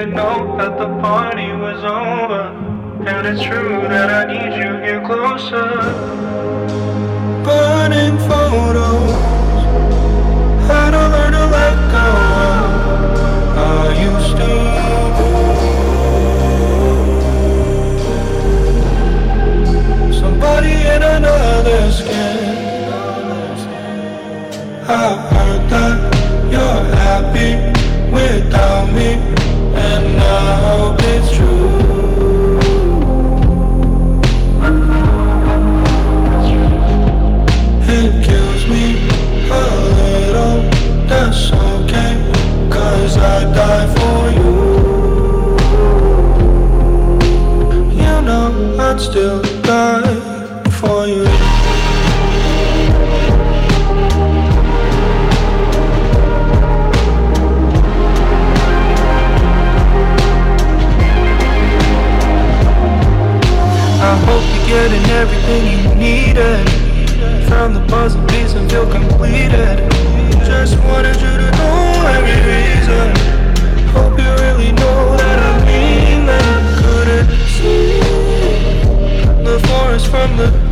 to know that the party was over. And it's true that I need you here closer. Burning photos. How to learn to let go. Are you still somebody in another skin? I heard that you're happy without me, getting everything you needed. Found the puzzle piece and feel completed. Just wanted you to know every reason. Hope you really know that I mean that. Couldn't see the forest from the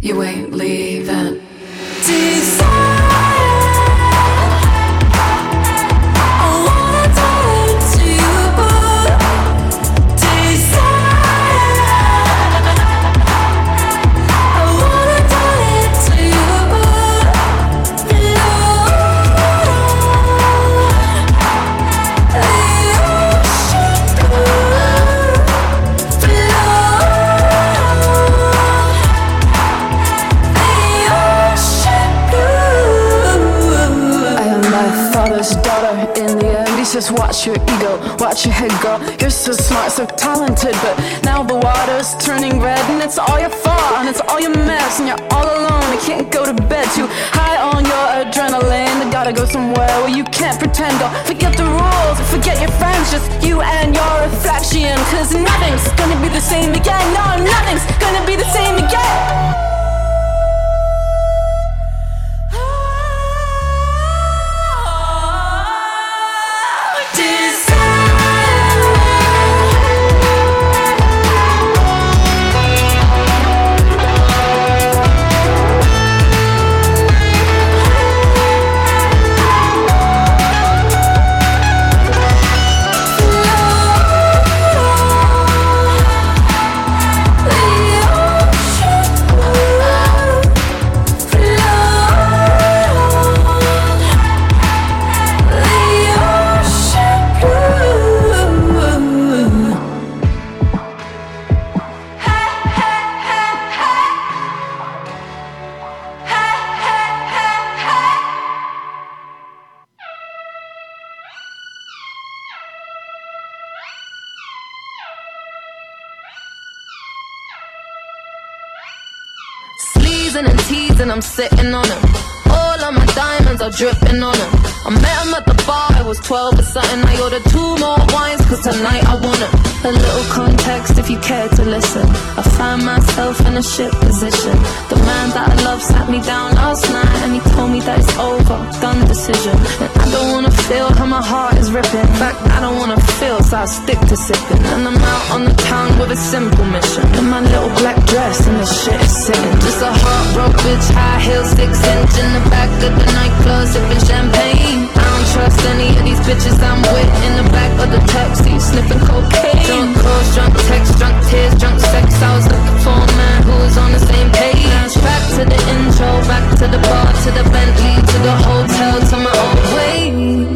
You ain't leaving. In my little black dress and the shit is sitting. Just a heartbroken bitch, high heels, six inch in the back of the nightclub, sipping champagne. I don't trust any of these bitches I'm with in the back of the taxi, sniffing cocaine. Drunk calls, drunk texts, drunk tears, drunk sex. I was looking for a man who was on the same page. back to the intro, back to the bar, to the Bentley, to the hotel, to my own way.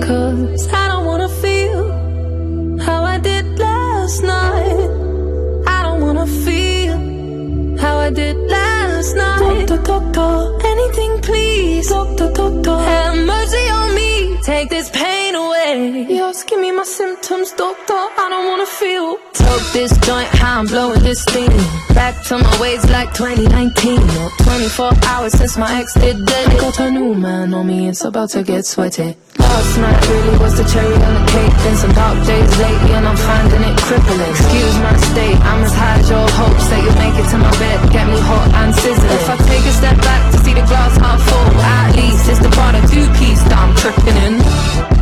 Have mercy on me, take this pain away. Yes, give me my symptoms, doctor. I don't wanna feel. Took this joint, how I'm blowing this thing. Back to my ways like 2019. Or 24 hours since my ex did dead. I got a new man on me, it's about to get sweaty. Last night really was the cherry on the cake. Been some dark days lately, and I'm finding it crippling. Excuse my state, I'm as high as your hopes that you'll make it to my bed. Get me hot and sizzling. If I take a step back to see the glass half full, at least it's the part of two piece that I'm tripping in.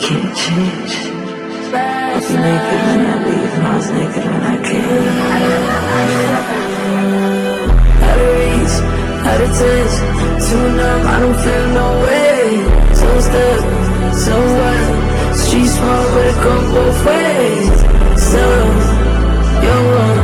Can't change. I was naked when I leave, and I was naked when I came. Out of reach, out of touch, too numb, I don't feel no way. So stuck, so what? Street smart, but it come both ways. So, you're one,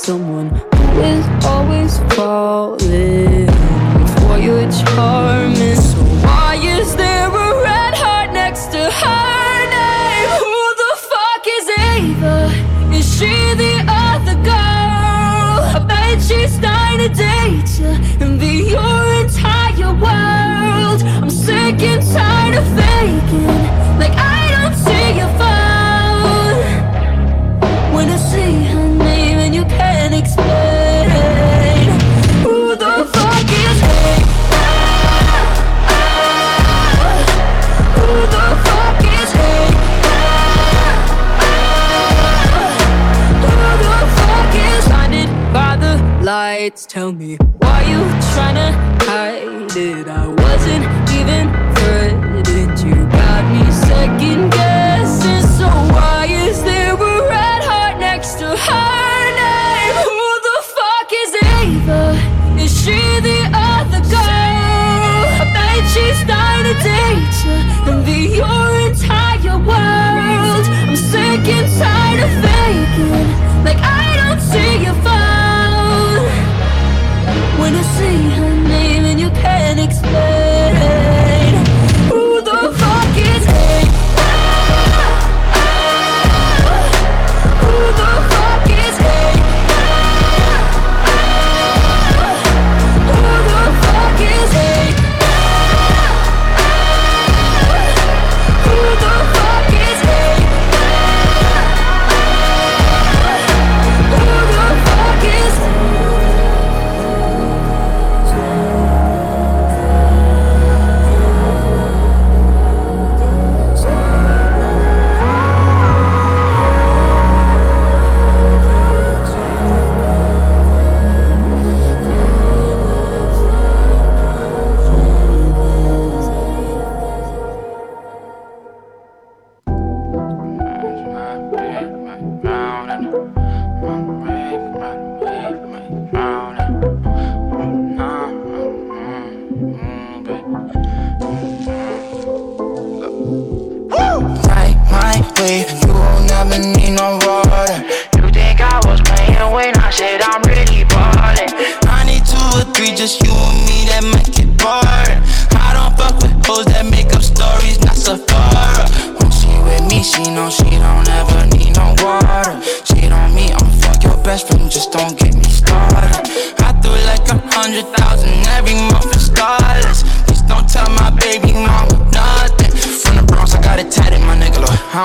someone who is always falling for your charm. So why is there a red heart next to her name? Who the fuck is Ava? Is she the other girl? I bet she's trying to date you and be your entire world. I'm sick and tired of faking. lights tell me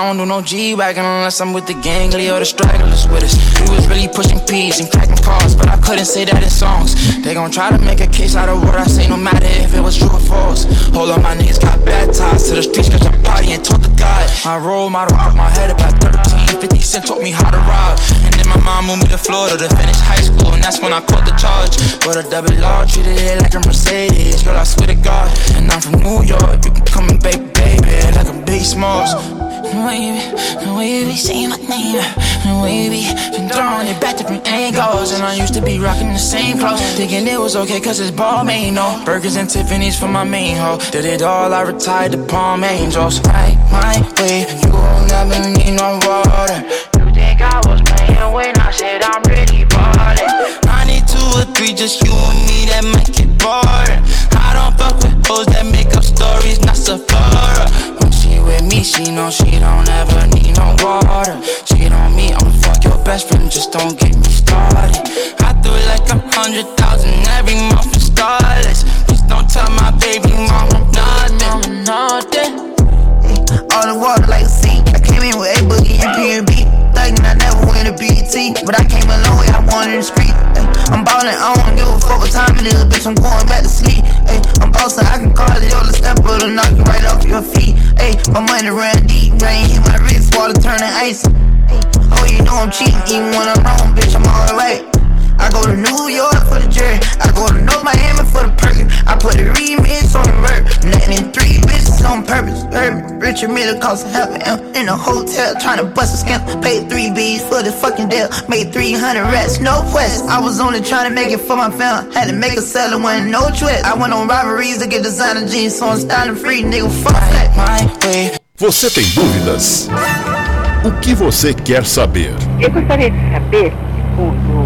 don't do no G-Wagon unless I'm with the gangly or the stragglers with us. We was really pushing P's and cracking cars, but I couldn't say that in songs. They gon' try to make a case out of what I say, no matter if it was true or false. Hold on, my niggas got bad ties to the streets, cause I'm party and told the God. My role model broke my head about 13. 50 Cent taught me how to rob. And then my mom moved me to Florida to finish high school, and that's when I caught the charge. But a double law treated it like a Mercedes. Girl, I swear to God. And I'm from New York, you can come and bake, baby, like a big smalls. Wavy, wavy, say my name. Wavy, been throwing it back to different angles. And I used to be rocking the same clothes. Thinking it was okay, cause it's ball main, no. Burgers and Tiffany's for my main hoe. Did it all, I retired to Palm Angels. Right, my way, you won't never need no water. You think I was playing when I said I'm really ballin'? I need two or three, just you and me that make it boring. I don't fuck with hoes that make up stories, not Sephora. When she with me, she know she don't ever need no water. She don't me, I'ma fuck your best friend, just don't get me started. I threw like a hundred thousand every month for starless. Please don't tell my baby mama nothing. nothing. All the water like a sea. I came in with A Boogie and P&B. I never win a BET. But I came a long way, I in the street. Ay, I'm ballin', I don't give a fuck what time it is, bitch. I'm going back to sleep. Ay, I'm bossin', I can call it your step, but knock you right off your feet. Ay, my money ran deep, rain hit my wrist, water turning ice. Oh, you know I'm cheating, even when I'm wrong, bitch, I'm alright. I go to New York for the jury. I go to North Miami for the perky. I put a remix on the verb. Nothing in three bitches on purpose. Urban, Richard Miller cost a half an M in a hotel trying to bust a scam. Paid three B's for the fucking deal. Made 300 rats, no quest. I was only trying to make it for my family. Had to make a seller when no twist. I went on robberies to get designer jeans, so I'm styling free, nigga. Fuck that. My way. Você tem dúvidas? O que você quer saber? Eu gostaria de saber se o, o tarô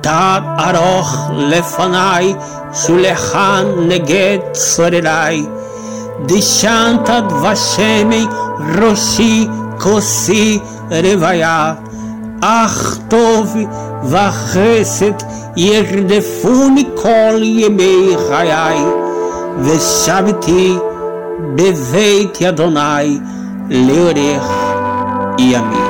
תת ארוך לפניי, שולחן נגד צורריי. דשנת דבשמי ראשי כוסי רוויה. אך טוב וחסד ירדפוני כל ימי חיי, ושבתי בבית אדוני leorer e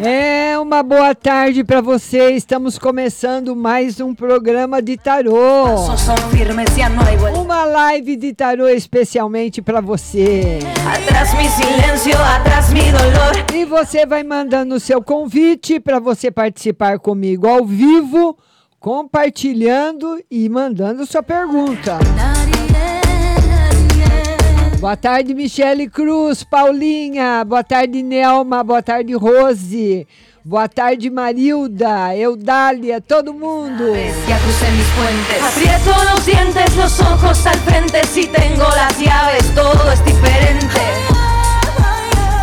É uma boa tarde para você. Estamos começando mais um programa de tarô. Uma live de tarô especialmente para você. E você vai mandando o seu convite para você participar comigo ao vivo, compartilhando e mandando sua pergunta. Boa tarde, Michele Cruz, Paulinha. Boa tarde, Nelma. Boa tarde, Rose. Boa tarde, Marilda, Eudália, todo mundo. Ya crucé mis puentes. Aprieto los dientes, los ojos al frente. Si tengo las llaves, todo es diferente.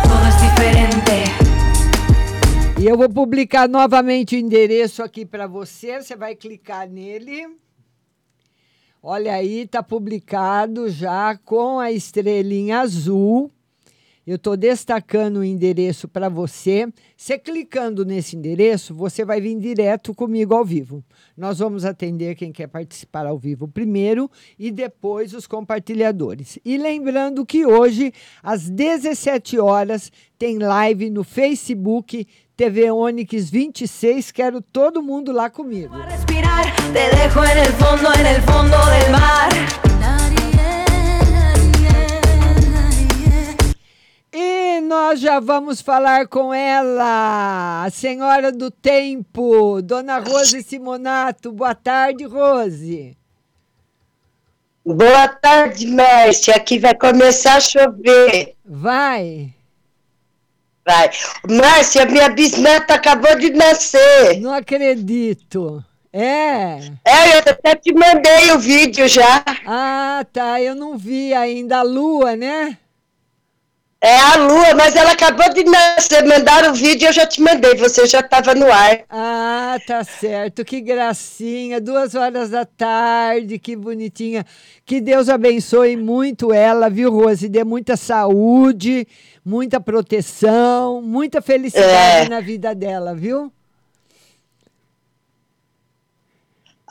Todo es diferente. E eu vou publicar novamente o endereço aqui para você. Você vai clicar nele. Olha aí, tá publicado já com a estrelinha azul. Eu estou destacando o endereço para você. Você clicando nesse endereço, você vai vir direto comigo ao vivo. Nós vamos atender quem quer participar ao vivo primeiro e depois os compartilhadores. E lembrando que hoje, às 17 horas, tem live no Facebook TV Onix 26. Quero todo mundo lá comigo. Respirar, te dejo en el fondo, en el fondo del mar. E nós já vamos falar com ela, a senhora do tempo, Dona Rose Simonato. Boa tarde, Rose. Boa tarde, mestre. Aqui vai começar a chover. Vai. Vai. Márcia, minha bisneta acabou de nascer. Não acredito. É? É, eu até te mandei o vídeo já. Ah, tá. Eu não vi ainda a lua, né? É a lua, mas ela acabou de nascer. Mandaram o vídeo e eu já te mandei. Você já estava no ar. Ah, tá certo. Que gracinha. Duas horas da tarde, que bonitinha. Que Deus abençoe muito ela, viu, Rose? Dê muita saúde, muita proteção, muita felicidade É. na vida dela, viu?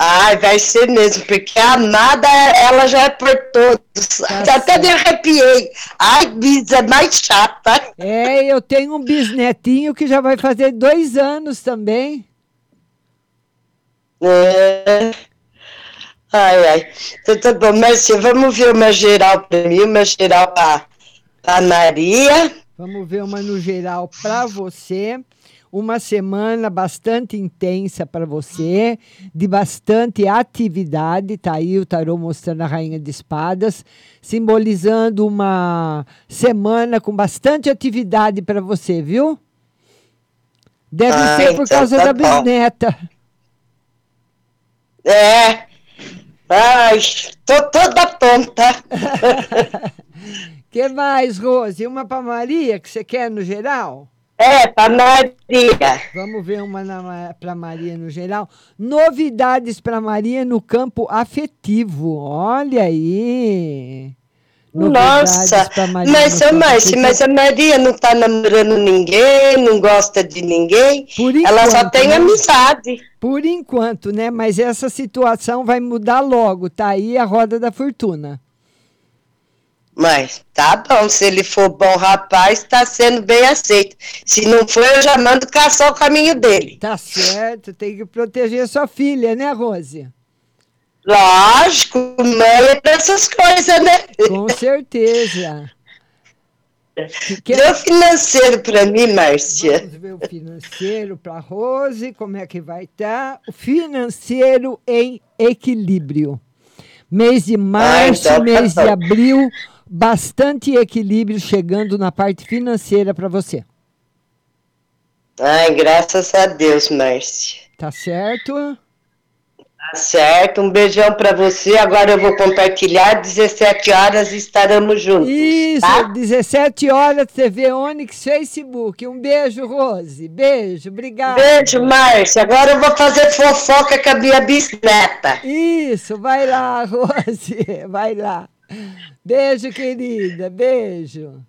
Ai, vai ser mesmo, porque a amada, ela já é por todos. Até me arrepiei. Ai, bis, é mais chata. É, eu tenho um bisnetinho que já vai fazer dois anos também. É. Ai, ai. Então tá bom, Márcia, vamos ver uma geral para mim, uma geral para a Maria. Vamos ver uma no geral para você. Uma semana bastante intensa para você, de bastante atividade. Tá aí o tarô mostrando a Rainha de Espadas, simbolizando uma semana com bastante atividade para você, viu? Deve Ah, ser por então causa tá da bisneta. É. Ai, tô toda tonta. que mais, Rose? Uma para Maria que você quer no geral? É, para Maria. Vamos ver uma para Maria no geral. Novidades para Maria no campo afetivo. Olha aí. Nossa, pra Maria mas, no afetivo. mas a Maria não tá namorando ninguém, não gosta de ninguém. Ela só enquanto, tem né? amizade. Por enquanto, né? Mas essa situação vai mudar logo. Tá aí a roda da fortuna. Mas tá bom, se ele for bom rapaz, tá sendo bem aceito. Se não for, eu já mando caçar o caminho dele. Tá certo, tem que proteger sua filha, né, Rose? Lógico, mãe é dessas coisas, né? Com certeza. Deu financeiro pra mim, Márcia. Vamos ver o financeiro para Rose, como é que vai estar? O financeiro em equilíbrio. Mês de março, então tá mês de bom. abril, bastante equilíbrio chegando na parte financeira para você. Ai, graças a Deus, Márcia. Tá certo? Tá certo, um beijão pra você. Agora eu vou compartilhar. 17 horas estaremos juntos. Isso, tá? 17 horas, TV Onix Facebook. Um beijo, Rose. Beijo, obrigada. Beijo, Márcia. Agora eu vou fazer fofoca com a minha bisneta. Isso, vai lá, Rose. Vai lá. Beijo, querida. Beijo.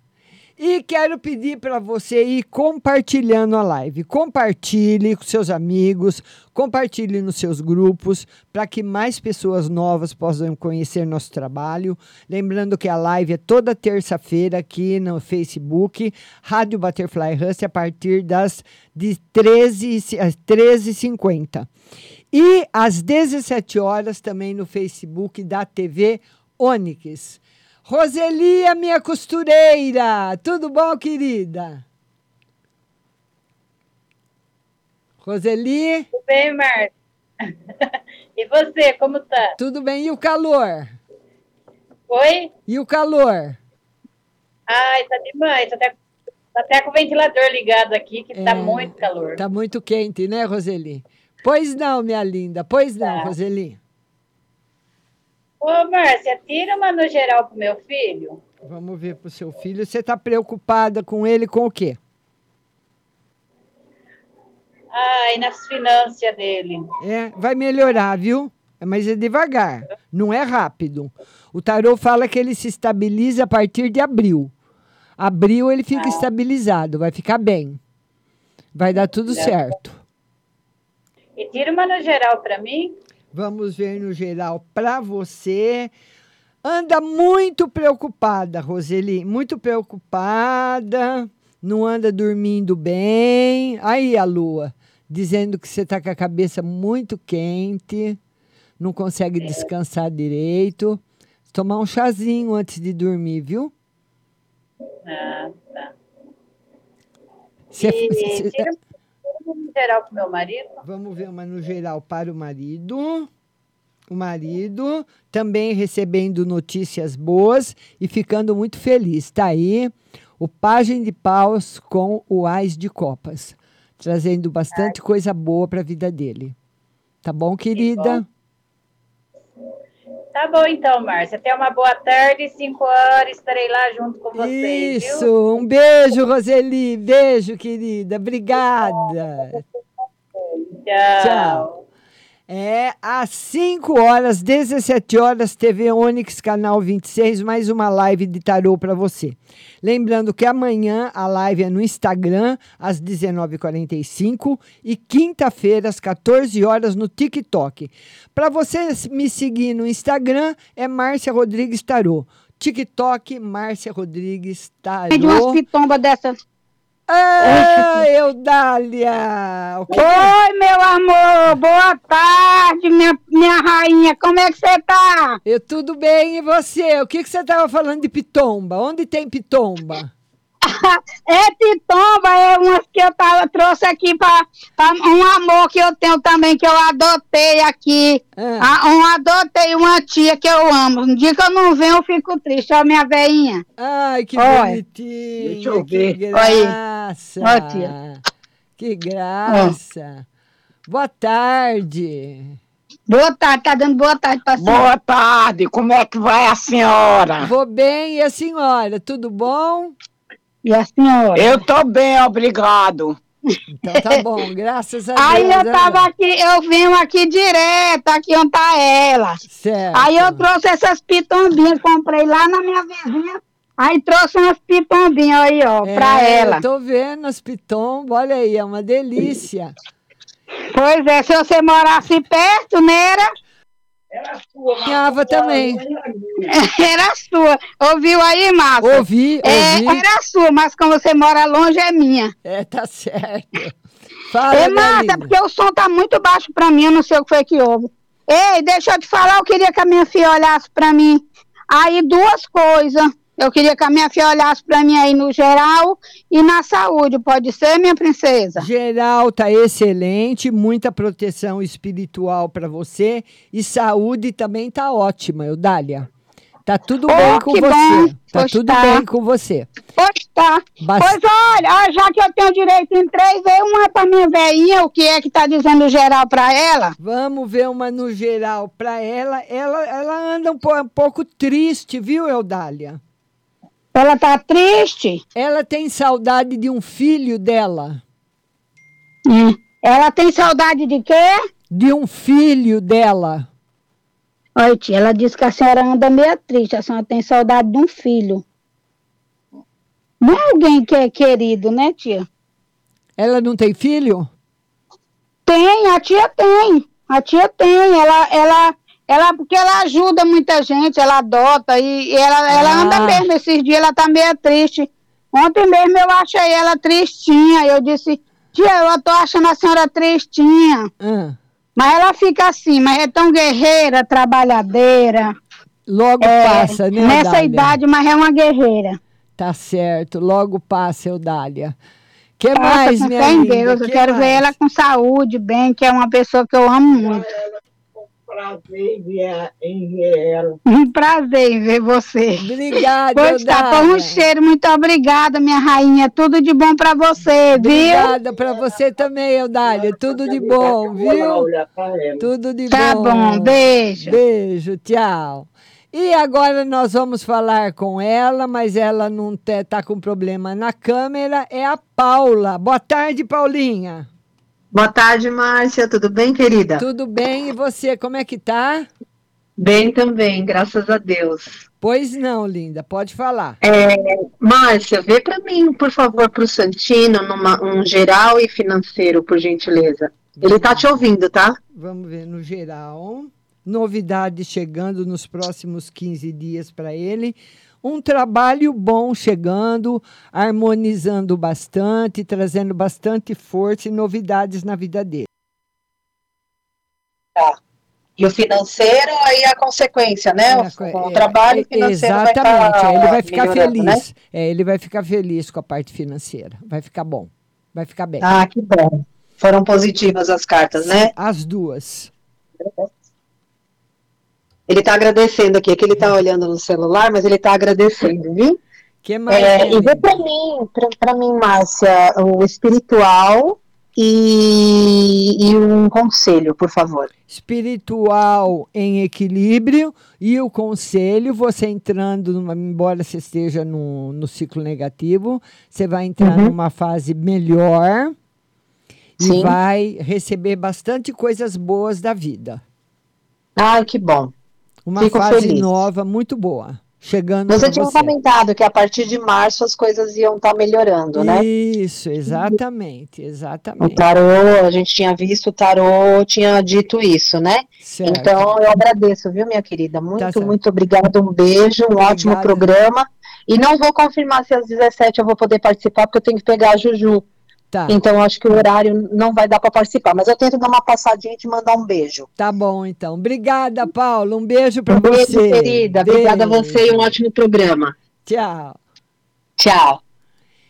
E quero pedir para você ir compartilhando a live. Compartilhe com seus amigos, compartilhe nos seus grupos, para que mais pessoas novas possam conhecer nosso trabalho. Lembrando que a live é toda terça-feira aqui no Facebook, Rádio Butterfly Hustle, a partir das de 13, às 13h50. E às 17 horas também no Facebook da TV Onix. Roselia, minha costureira, tudo bom, querida? Roseli? Tudo bem, Marta? e você, como tá? Tudo bem, e o calor? Oi? E o calor? Ai, tá demais, tá até, tá até com o ventilador ligado aqui, que tá muito calor. Tá muito quente, né, Roseli? Pois não, minha linda, pois não, Tá. Roseli. Ô, Márcia, tira uma no geral pro meu filho. Vamos ver pro seu filho. Você tá preocupada com ele com o quê? Ai, nas finanças dele. É, vai melhorar, viu? Mas é devagar, não é rápido. O tarô fala que ele se estabiliza a partir de abril. Abril ele fica estabilizado, vai ficar bem. Vai dar tudo Certo. E tira uma no geral pra mim. Vamos ver no geral para você. Anda muito preocupada, Roseli, muito preocupada. Não anda dormindo bem. Aí a lua, dizendo que você está com a cabeça muito quente, não consegue descansar direito. Tomar um chazinho antes de dormir, viu? Ah, tá. Cê- e cê- tira no geral pro meu marido. Vamos ver uma no geral para o marido. O marido também recebendo notícias boas e ficando muito feliz. Está aí o Pagem de Paus com o Ais de Copas, trazendo bastante coisa boa para a vida dele. Tá bom, querida? Tá bom então, Márcia. Tenha uma boa tarde. Cinco horas estarei lá junto com vocês, Isso, viu? um beijo, Roseli. Beijo, querida. Obrigada. Tchau. Tchau. É às 5 horas, 17 horas, TV Onix, canal 26, mais uma live de tarô para você. Lembrando que amanhã a live é no Instagram, às 19h45 e quinta-feira, às 14 horas, no TikTok. Para você me seguir no Instagram, é Márcia Rodrigues Tarô. TikTok, Márcia Rodrigues Tarô. de umas pitombas dessas. Ah, Eudália! O que que- Oi, meu amor, boa tarde, minha, minha rainha, como é que você tá? Eu tudo bem, e você? O que, que você estava falando de pitomba? Onde tem pitomba? É pitomba, é umas que eu tava, trouxe aqui para um amor que eu tenho também, que eu adotei aqui. Ah, um adotei uma tia que eu amo. Um dia que eu não venho, eu fico triste, ó, minha veinha. Ai, que Olha. bonitinho. Deixa eu Que ver. Aí. graça. Ó, tia. Que graça. Boa tarde. Boa tarde, tá dando boa tarde pra senhora. Boa tarde, como é que vai a senhora? Vou bem, e a senhora? Tudo bom? E a senhora? Eu tô bem, obrigado. Então tá bom, graças a Aí Deus. eu né? tava aqui, eu venho aqui direto, aqui onde tá ela. Certo. Aí eu trouxe essas pitombinhas, comprei lá na minha vizinha. Aí trouxe umas pitombinhas aí, ó, pra É, ela. Eu tô vendo as pitombas, olha aí, é uma delícia. Pois é, se você morasse perto, né? Era, Ganhava também. era sua. Ouviu aí, Márcia? Ouvi, É, ouvi. era sua, mas como você mora longe, é minha. É, tá certo. Fala, Ei, porque o som tá muito baixo pra mim, eu não sei o que foi que houve. Ei, deixa eu te falar, eu queria que a minha filha olhasse pra mim. Aí, duas coisas. Eu queria que a minha filha olhasse pra mim aí no geral e na saúde, pode ser, minha princesa? Geral tá excelente, muita proteção espiritual para você e saúde também tá ótima, Eudália. Tá tudo Oh, bem com você. bom. Tá Pois tudo tá. bem com você. Pois tá. Bas- Pois olha, já que eu tenho direito em três, vê uma pra minha veinha, o que é que tá dizendo geral pra ela? Vamos ver uma no geral para ela. Ela, ela anda um, um pouco triste, viu, Eudália? Ela tá triste? Ela tem saudade de um filho dela. Hum. Ela tem saudade de quê? De um filho dela. Oi, tia, ela disse que a senhora anda meio triste, a senhora tem saudade de um filho. Não é alguém que é querido, né, tia? Ela não tem filho? Tem, a tia tem. A tia tem. Ela, ela, ela, porque ela ajuda muita gente, ela adota e, e ela, ela Ah. anda mesmo. Esses dias ela tá meio triste. Ontem mesmo eu achei ela tristinha. Eu disse, tia, eu tô achando a senhora tristinha. Ah. Mas ela fica assim, mas é tão guerreira, trabalhadeira. Logo É, passa, né, Nessa Eudália? idade, mas é uma guerreira. Tá certo, logo passa, Eudália. que mais, minha fé em linda? Deus. Eu Que quero ver mais? ela com saúde, bem, que é uma pessoa que eu amo muito. Prazer em ver- em ver ela. Um prazer em ver você. Obrigada, Pois tá, foi um cheiro. Muito obrigada, minha rainha. Tudo de bom pra você, viu? Obrigada para você também, Eudália. Tudo de bom, viu? Tudo de Tá bom. bom, beijo. Beijo, tchau. E agora nós vamos falar com ela, mas ela não está com problema na câmera. É a Paula. Boa tarde, Paulinha. Boa tarde, Márcia. Tudo bem, querida? Tudo bem? E você, como é que tá? Bem também, graças a Deus. Pois não, linda. Pode falar. É, Márcia, vê para mim, por favor, para o Santino, numa, um geral e financeiro, por gentileza. Ele tá te ouvindo, tá? Vamos ver no geral. Novidades chegando nos próximos 15 dias para ele. Um trabalho bom chegando, harmonizando bastante, trazendo bastante força e novidades na vida dele. Tá. E o financeiro, aí a consequência, né? O, o trabalho financeiro É, Exatamente, vai tá ele vai ficar melhorando, feliz. né? É, ele vai ficar feliz com a parte financeira. Vai ficar bom. Vai ficar bem. Ah, que bom. Foram positivas as cartas, né? As duas. Ele tá agradecendo aqui, é que ele tá olhando no celular, mas ele tá agradecendo, viu? que mais? É, e vê para mim, para mim, Márcia, o espiritual e, e um conselho, por favor. espiritual em equilíbrio e o conselho, você entrando, numa, embora você esteja no, no ciclo negativo, você vai entrar Uhum. numa fase melhor e Sim. vai receber bastante coisas boas da vida. Ai, que bom. Uma Fico fase feliz. nova muito boa, chegando Você tinha você. comentado que a partir de março as coisas iam estar melhorando, né? Isso, exatamente, O exatamente. tarô, a gente tinha visto, o tarô tinha dito isso, né? Certo. Então, eu agradeço, viu, minha querida? Muito, certo. muito obrigada, um beijo, um ótimo Obrigada. programa. E não vou confirmar se às 17 eu vou poder participar, porque eu tenho que pegar a Juju. Tá. Então, acho que o horário não vai dar para participar, mas eu tento dar uma passadinha e te mandar um beijo. Tá bom, então. Obrigada, Paulo. Um beijo para Um beijo, você. querida. Obrigada a Beijo. você e um ótimo programa. Tchau. Tchau.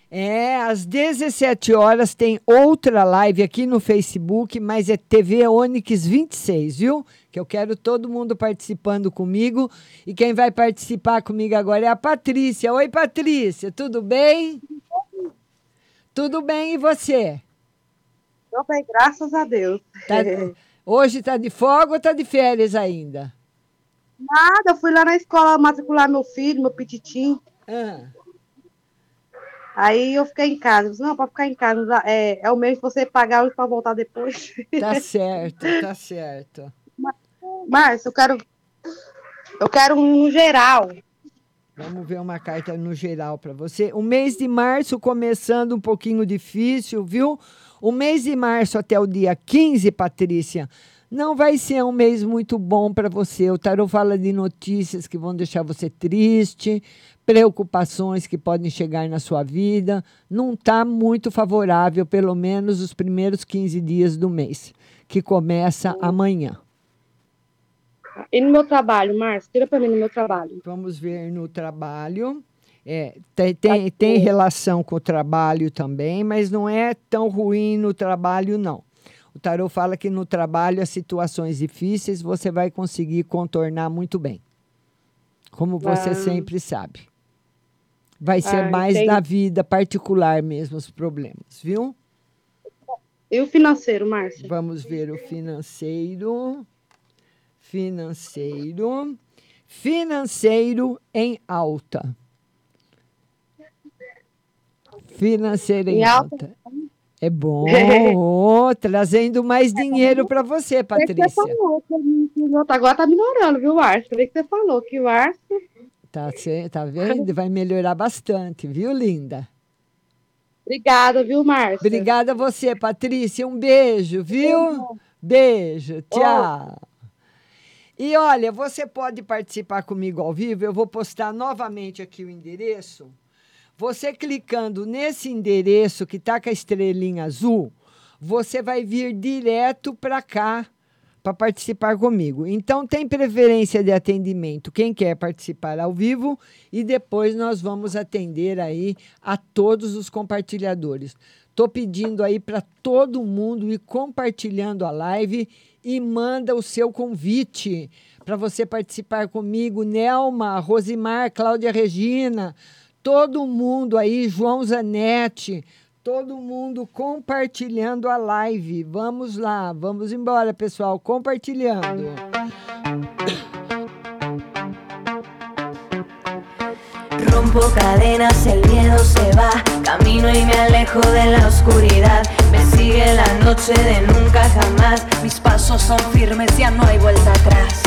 É, às 17 horas tem outra live aqui no Facebook, mas é TV Onix 26, viu? Que eu quero todo mundo participando comigo. E quem vai participar comigo agora é a Patrícia. Oi, Patrícia, tudo bem? Tudo bem, e você? Tô bem, graças a Deus. Tá- hoje tá de folga ou tá de férias ainda? Nada, eu fui lá na escola matricular meu filho, meu pititim. Ah. Aí eu fiquei em casa. Eu disse, Não, para ficar em casa, é, é o mesmo você pagar hoje para voltar depois. Tá certo, tá certo. Mas eu quero. Eu quero um geral. Vamos ver uma carta no geral para você. O mês de março começando um pouquinho difícil, viu? O mês de março até o dia 15, Patrícia, não vai ser um mês muito bom para você. O tarot fala de notícias que vão deixar você triste, preocupações que podem chegar na sua vida. Não está muito favorável, pelo menos os primeiros 15 dias do mês, que começa amanhã. E no meu trabalho, Márcio, tira para mim no meu trabalho. Vamos ver no trabalho. É, tem, tem, tem relação com o trabalho também, mas não é tão ruim no trabalho, não. O tarot fala que no trabalho, as situações difíceis você vai conseguir contornar muito bem. Como você Ah. sempre sabe. Vai ser Ah, mais entendi. na vida particular mesmo os problemas, viu? E o financeiro, Márcia? Vamos ver o financeiro. Financeiro. Financeiro em alta. Financeiro em, Em alta? alta. É bom, trazendo mais dinheiro para você, que Você Patrícia. falou outro agora tá melhorando, viu, Márcia? Vê que você falou que o Márcia. Tá, tá vendo? Vai melhorar bastante, viu, linda? Obrigada, viu, Márcia? Obrigada a você, Patrícia. Um beijo, viu? Beijo, tchau. E olha, você pode participar comigo ao vivo. Eu vou postar novamente aqui o endereço. Você clicando nesse endereço que está com a estrelinha azul, você vai vir direto para cá para participar comigo. Então, tem preferência de atendimento quem quer participar ao vivo e depois nós vamos atender aí a todos os compartilhadores. Estou pedindo aí para todo mundo ir compartilhando a live e manda o seu convite para você participar comigo, Nelma, Rosimar, Cláudia Regina, todo mundo aí, João Zanetti, todo mundo compartilhando a live. Vamos lá, vamos embora, pessoal, compartilhando. Rompo cadenas, el miedo se va. Camino y me alejo de la oscuridad. Me sigue la noche de nunca jamás. Mis pasos son firmes, ya no hay vuelta atrás.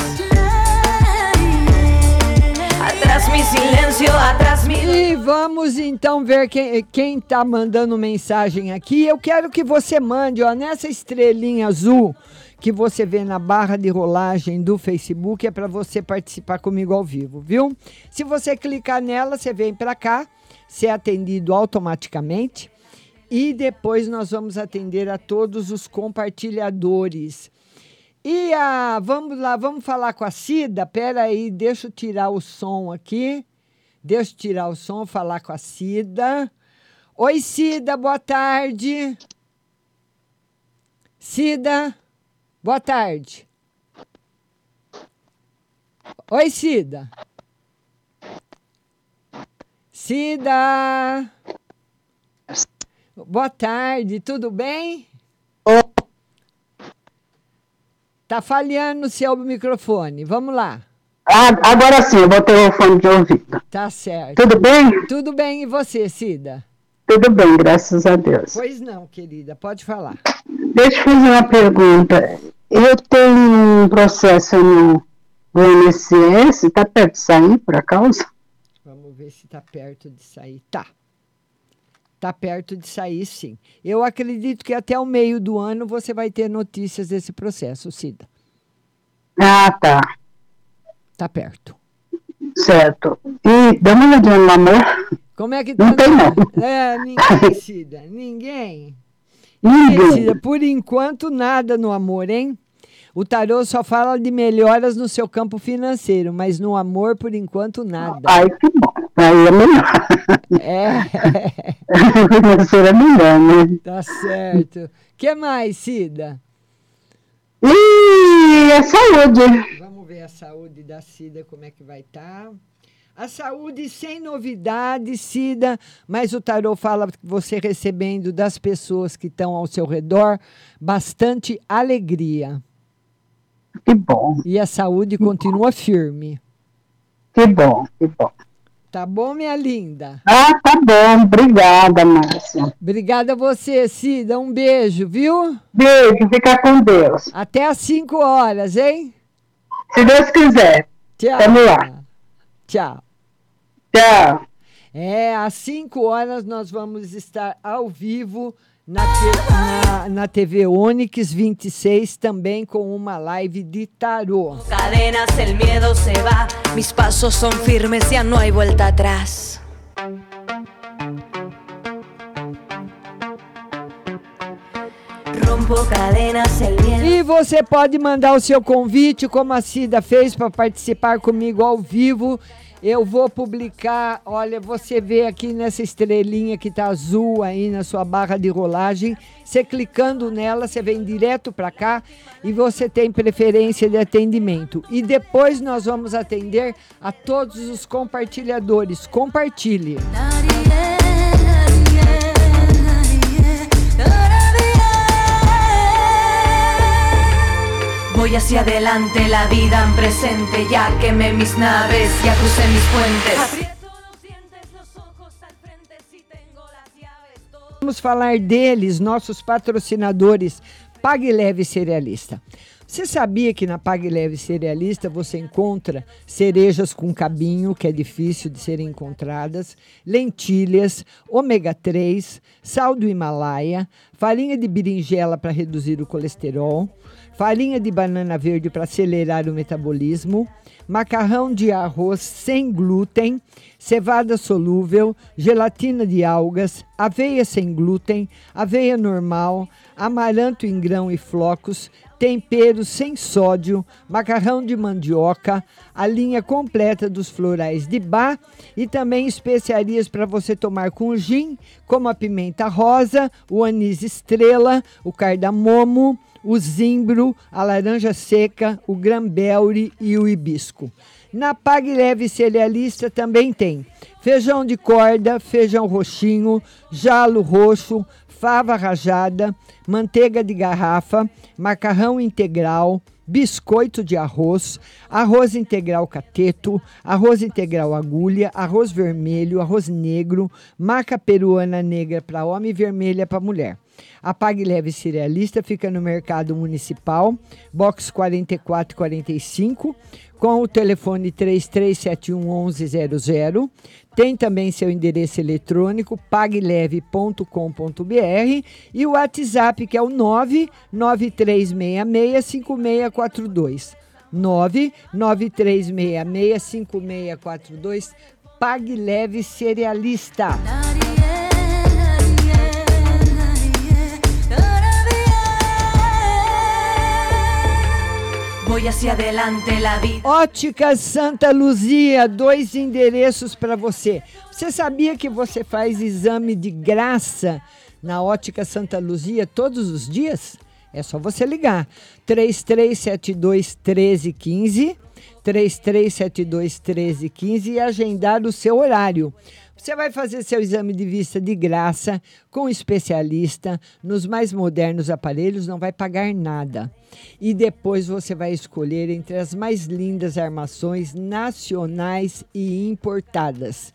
Atrás mi atrás mi. E vamos então ver quem, quem tá mandando mensagem aqui. Eu quero que você mande, ó, nessa estrelinha azul que você vê na barra de rolagem do Facebook, é para você participar comigo ao vivo, viu? Se você clicar nela, você vem para cá, ser atendido automaticamente. E depois nós vamos atender a todos os compartilhadores. E a, vamos lá, vamos falar com a Cida. Pera aí, deixa eu tirar o som aqui. Deixa eu tirar o som, falar com a Cida. Oi, Cida, boa tarde. Cida, boa tarde. Oi, Cida. Cida. Boa tarde, tudo bem? Tá falhando o seu microfone. Vamos lá. Ah, agora sim, eu botei o fone de ouvido. Tá certo. Tudo bem? Tudo bem, e você, Cida? Tudo bem, graças a Deus. Pois não, querida, pode falar. Deixa eu fazer uma pergunta. Eu tenho um processo no, INSS, está perto de sair, por acaso? Vamos ver se tá perto de sair. Tá. Tá perto de sair, sim. Eu acredito que até o meio do ano você vai ter notícias desse processo, Cida. Ah, tá. Tá perto. Certo. E dá uma olhadinha no amor. Como é que Não tá? tem, não. É, ninguém, Cida. Ninguém. Ninguém. Cida, por enquanto, nada no amor, hein? O tarô só fala de melhoras no seu campo financeiro, mas no amor, por enquanto, nada. Ai, que bom. Aí é melhor. É. Financeiro é melhor, né? Tá certo. que mais, Cida? E a saúde. Vamos ver a saúde da Cida, como é que vai estar. A saúde sem novidade, Cida, mas o tarô fala que você recebendo das pessoas que estão ao seu redor bastante alegria. Que bom. E a saúde continua firme. Que bom, que bom. Tá bom, minha linda? Ah, tá bom. Obrigada, Márcia. Obrigada a você, Cida. Um beijo, viu? Beijo, fica com Deus. Até às 5 horas, hein? Se Deus quiser. Tchau. Vamos lá. Tchau. Tchau. É, às 5 horas nós vamos estar ao vivo na, te- na, na TV Onix 26, também com uma live de tarô. Cadenas, el miedo se va. Mis pasos son firmes, ya no hay vuelta atrás. E você pode mandar o seu convite, como a Cida fez, para participar comigo ao vivo. Eu vou publicar, olha, você vê aqui nessa estrelinha que tá azul aí na sua barra de rolagem. Você clicando nela, você vem direto para cá e você tem preferência de atendimento. E depois nós vamos atender a todos os compartilhadores. Compartilhe. Voy hacia adelante, la vida en presente, ya quemé mis naves, ya crucé mis puentes. Vamos falar deles, nossos patrocinadores, Pague Leve Cerealista. Você sabia que na Pague Leve Cerealista você encontra cerejas com cabinho, que é difícil de serem encontradas, lentilhas, ômega 3, sal do Himalaia, farinha de berinjela para reduzir o colesterol, farinha de banana verde para acelerar o metabolismo, macarrão de arroz sem glúten, cevada solúvel, gelatina de algas, aveia sem glúten, aveia normal, amaranto em grão e flocos, temperos sem sódio, macarrão de mandioca, a linha completa dos florais de bar. E também especiarias para você tomar com gin, como a pimenta rosa, o anis estrela, o cardamomo, o zimbro, a laranja seca, o grambelre e o hibisco. Na Pague Leve Cerealista também tem feijão de corda, feijão roxinho, jalo roxo, fava rajada, manteiga de garrafa, macarrão integral, biscoito de arroz, arroz integral cateto, arroz integral agulha, arroz vermelho, arroz negro, maca peruana negra para homem e vermelha para mulher. A Pague Leve Cerealista fica no Mercado Municipal, box 4445, com o telefone 3371 1100. Tem também seu endereço eletrônico pagleve.com.br e o WhatsApp que é o 993665642. 993665642 Pague Leve Cerealista. Óticas Santa Luzia, dois endereços para você. Você sabia que você faz exame de graça na Ótica Santa Luzia todos os dias? É só você ligar. 3372 1315, 3372 1315 e agendar o seu horário. Você vai fazer seu exame de vista de graça com um especialista nos mais modernos aparelhos, não vai pagar nada. E depois você vai escolher entre as mais lindas armações nacionais e importadas.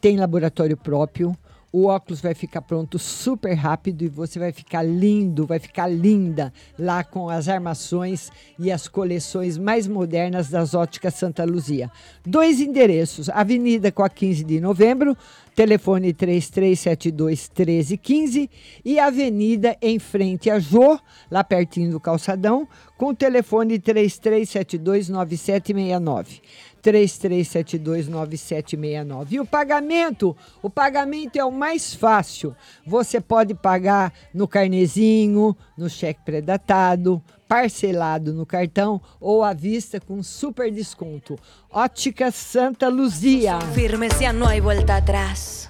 Tem laboratório próprio, o óculos vai ficar pronto super rápido e você vai ficar lindo, vai ficar linda lá com as armações e as coleções mais modernas das óticas Santa Luzia. Dois endereços: Avenida com a 15 de novembro, telefone 3372 1315 e Avenida em frente a Jô, lá pertinho do calçadão, com o telefone 3372 9769. 33729769. E o pagamento, o pagamento é o mais fácil. Você pode pagar no carnezinho, no cheque predatado, parcelado no cartão ou à vista com super desconto. Ótica Santa Luzia. Firme ya no hay vuelta atrás.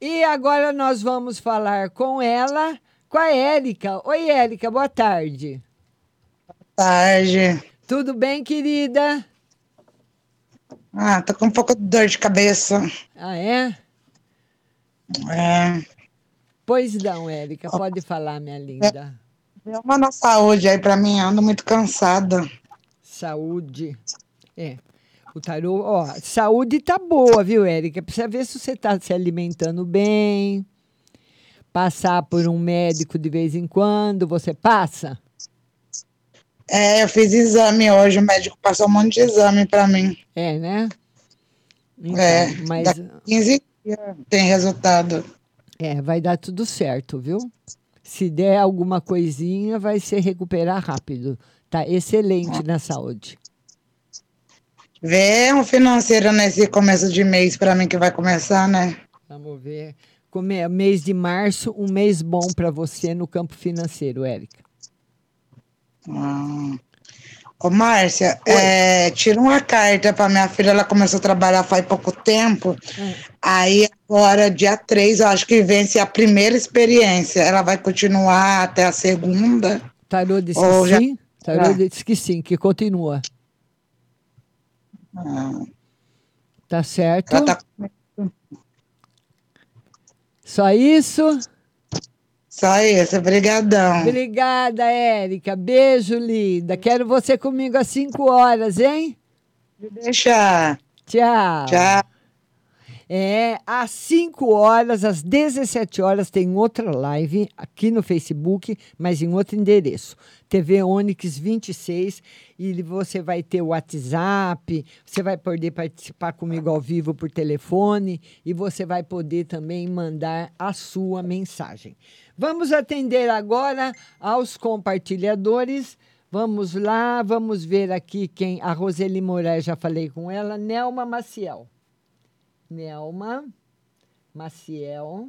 E agora nós vamos falar com ela, com a Érica. Oi, Érica, boa tarde. tarde. Tudo bem, querida? Ah, tô com um pouco de dor de cabeça. Ah, é? É. Pois não, Érica, pode falar, minha linda. Dê uma na saúde aí pra mim, ando muito cansada. Saúde. É. O tarô, ó, saúde tá boa, viu, Érica? Precisa ver se você tá se alimentando bem. Passar por um médico de vez em quando, você passa? É, eu fiz exame hoje, o médico passou um monte de exame pra mim. É, né? Então, é, mas daqui 15 dias tem resultado. É, vai dar tudo certo, viu? Se der alguma coisinha, vai se recuperar rápido. Tá excelente na saúde. Vê um financeiro nesse começo de mês pra mim que vai começar, né? Vamos ver. Come- mês de março, um mês bom para você no campo financeiro, Érica. Ah, Ô, Márcia, é, tira uma carta para minha filha, ela começou a trabalhar faz pouco tempo. Aí agora, dia 3, eu acho que vence a primeira experiência. Ela vai continuar até a segunda. Tarô disse Ou que já- sim. Tarô Ah. disse que sim, que continua. Ah, Tá certo? ela tá Só isso? Só isso, brigadão. Obrigada, Érica. Beijo, linda. Quero você comigo às 5 horas, hein? Deixa. Tchau. Tchau. É, às 5 horas, às 17 horas, tem outra live aqui no Facebook, mas em outro endereço. TV Onix 26. E você vai ter o WhatsApp, você vai poder participar comigo ao vivo por telefone e você vai poder também mandar a sua mensagem. Vamos atender agora aos compartilhadores. Vamos lá, vamos ver aqui quem. A Roseli Moraes, já falei com ela. Nelma Maciel. Nelma Maciel.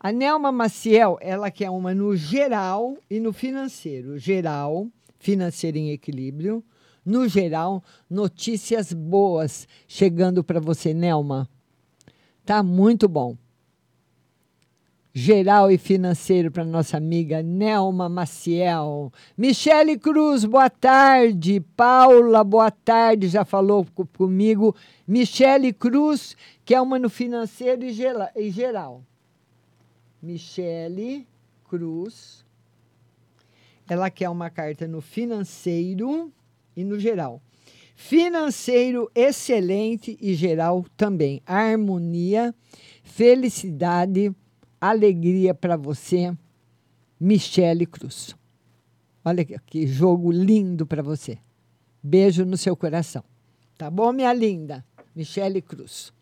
A Nelma Maciel, ela quer uma no geral e no financeiro. Geral, financeiro em equilíbrio. No geral, notícias boas chegando para você, Nelma. Tá muito bom. Geral e financeiro para nossa amiga Nelma Maciel. Michele Cruz, boa tarde. Paula, boa tarde, já falou co- comigo. Michele Cruz, que é uma no financeiro e geral. Michele Cruz. Ela quer uma carta no financeiro e no geral. Financeiro excelente e geral também. Harmonia, felicidade, alegria para você, Michele Cruz. Olha que, jogo lindo para você. Beijo no seu coração. Tá bom, minha linda? Michele Cruz.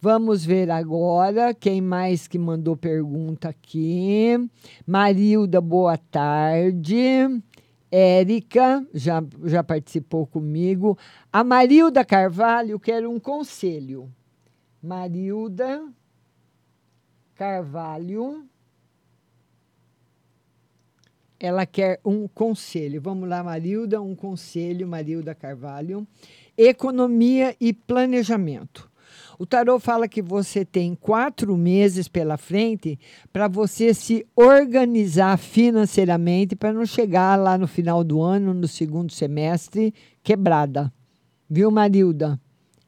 Vamos ver agora quem mais que mandou pergunta aqui. Marilda, boa tarde. Érica, já, já participou comigo. A Marilda Carvalho quer um conselho. Marilda Carvalho. Ela quer um conselho. Vamos lá, Marilda, um conselho, Marilda Carvalho. Economia e planejamento. O tarô fala que você tem quatro meses pela frente para você se organizar financeiramente para não chegar lá no final do ano, no segundo semestre, quebrada. Viu, Marilda?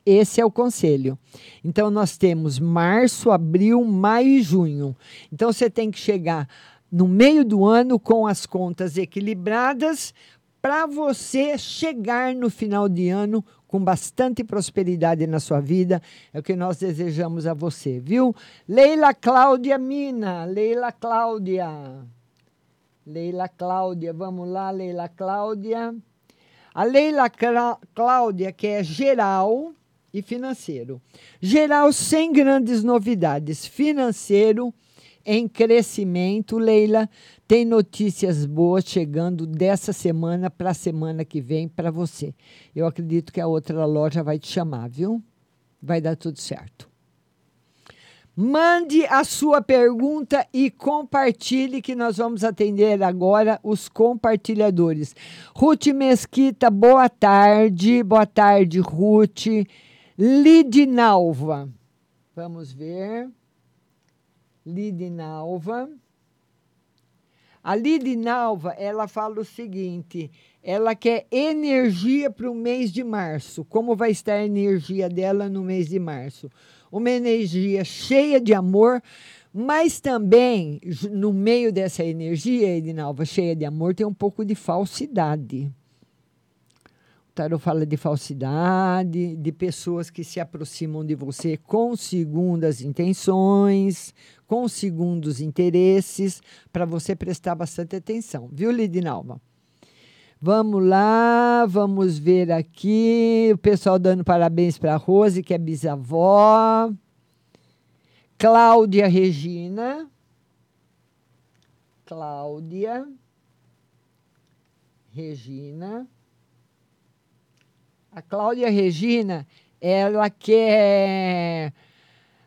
Esse é o conselho. Então, nós temos março, abril, maio e junho. Então, você tem que chegar no meio do ano com as contas equilibradas para você chegar no final de ano com bastante prosperidade na sua vida. É o que nós desejamos a você, viu? Leila Cláudia Mina, Leila Cláudia. Leila Cláudia, vamos lá, Leila Cláudia. A Leila Clá- Cláudia, que é geral e financeiro. Geral sem grandes novidades. Financeiro em crescimento, Leila. Tem notícias boas chegando dessa semana para a semana que vem para você. Eu acredito que a outra loja vai te chamar, viu? Vai dar tudo certo. Mande a sua pergunta e compartilhe que nós vamos atender agora os compartilhadores. Ruth Mesquita, boa tarde. Boa tarde, Ruth. Lidinalva. Vamos ver. Lidinalva. A Lidinalva, ela fala o seguinte: ela quer energia para o mês de março. Como vai estar a energia dela no mês de março? Uma energia cheia de amor, mas também, no meio dessa energia, Edinalva, cheia de amor, tem um pouco de falsidade. Tarot fala de falsidade, de pessoas que se aproximam de você com segundas intenções, com segundos interesses, para você prestar bastante atenção, viu, Lidinalva? Vamos lá, vamos ver aqui. O pessoal dando parabéns para a Rose, que é bisavó. Cláudia Regina. Cláudia Regina. A Cláudia Regina, ela quer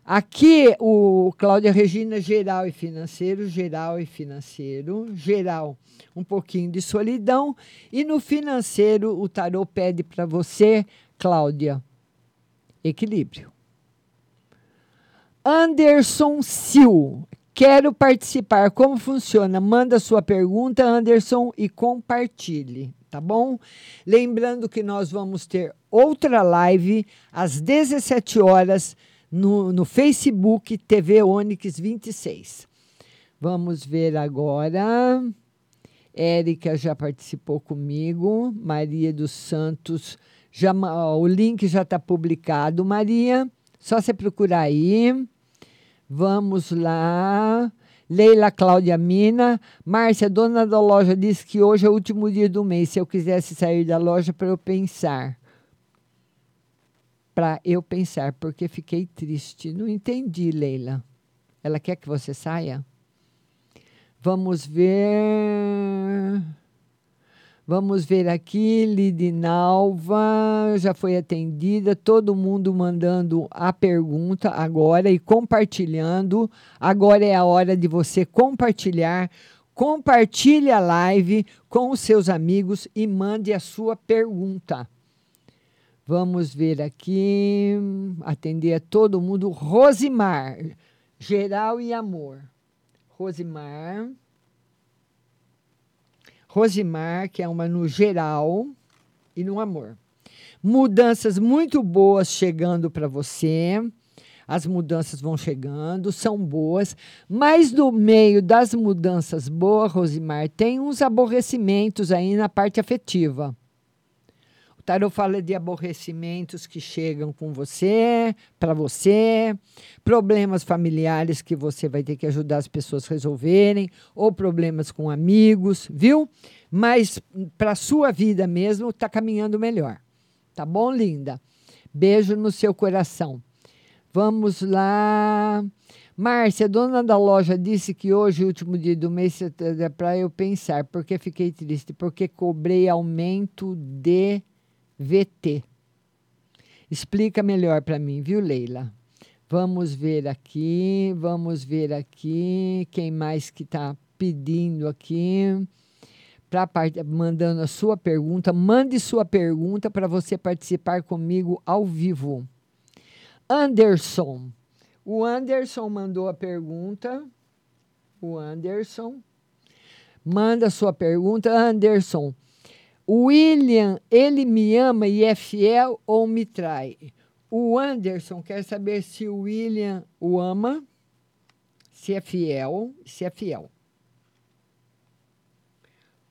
Aqui, o Cláudia Regina, geral e financeiro, geral e financeiro, geral, um pouquinho de solidão. E no financeiro, o tarô pede para você, Cláudia, equilíbrio. Anderson Sil, quero participar. Como funciona? Manda sua pergunta, Anderson, e compartilhe, tá bom? Lembrando que nós vamos ter outra live às 17 horas no, no Facebook TV Onix 26. Vamos ver agora. Érica já participou comigo. Maria dos Santos, já, o link já está publicado. Maria, só você procurar aí. Vamos lá. Leila Cláudia Mina. Márcia, dona da loja, disse que hoje é o último dia do mês. Se eu quisesse sair da loja para eu pensar para eu pensar, porque fiquei triste. Não entendi, Leila. Ela quer que você saia? Vamos ver. Vamos ver aqui, Lidinalva já foi atendida, todo mundo mandando a pergunta agora e compartilhando. Agora é a hora de você compartilhar. Compartilhe a live com os seus amigos e mande a sua pergunta. Vamos ver aqui. Atender a todo mundo. Rosimar. Geral e amor. Rosimar. Rosimar, que é uma no geral e no amor. Mudanças muito boas chegando para você. As mudanças vão chegando, são boas, mas no meio das mudanças boas, Rosimar, tem uns aborrecimentos aí na parte afetiva. Tarot fala de aborrecimentos que chegam com você, para você, problemas familiares que você vai ter que ajudar as pessoas a resolverem, ou problemas com amigos, viu? Mas para sua vida mesmo, está caminhando melhor. Tá bom, linda? Beijo no seu coração. Vamos lá. Márcia, dona da loja, disse que hoje, último dia do mês, é para eu pensar, porque fiquei triste, porque cobrei aumento de VT. Explica melhor para mim, viu, Leila? Vamos ver aqui, vamos ver aqui, quem mais que está pedindo aqui, pra, mandando a sua pergunta. Mande sua pergunta para você participar comigo ao vivo. Anderson. O Anderson mandou a pergunta. O Anderson. Manda sua pergunta. Anderson, William, ele me ama e é fiel ou me trai? O Anderson quer saber se o William o ama, se é fiel, se é fiel.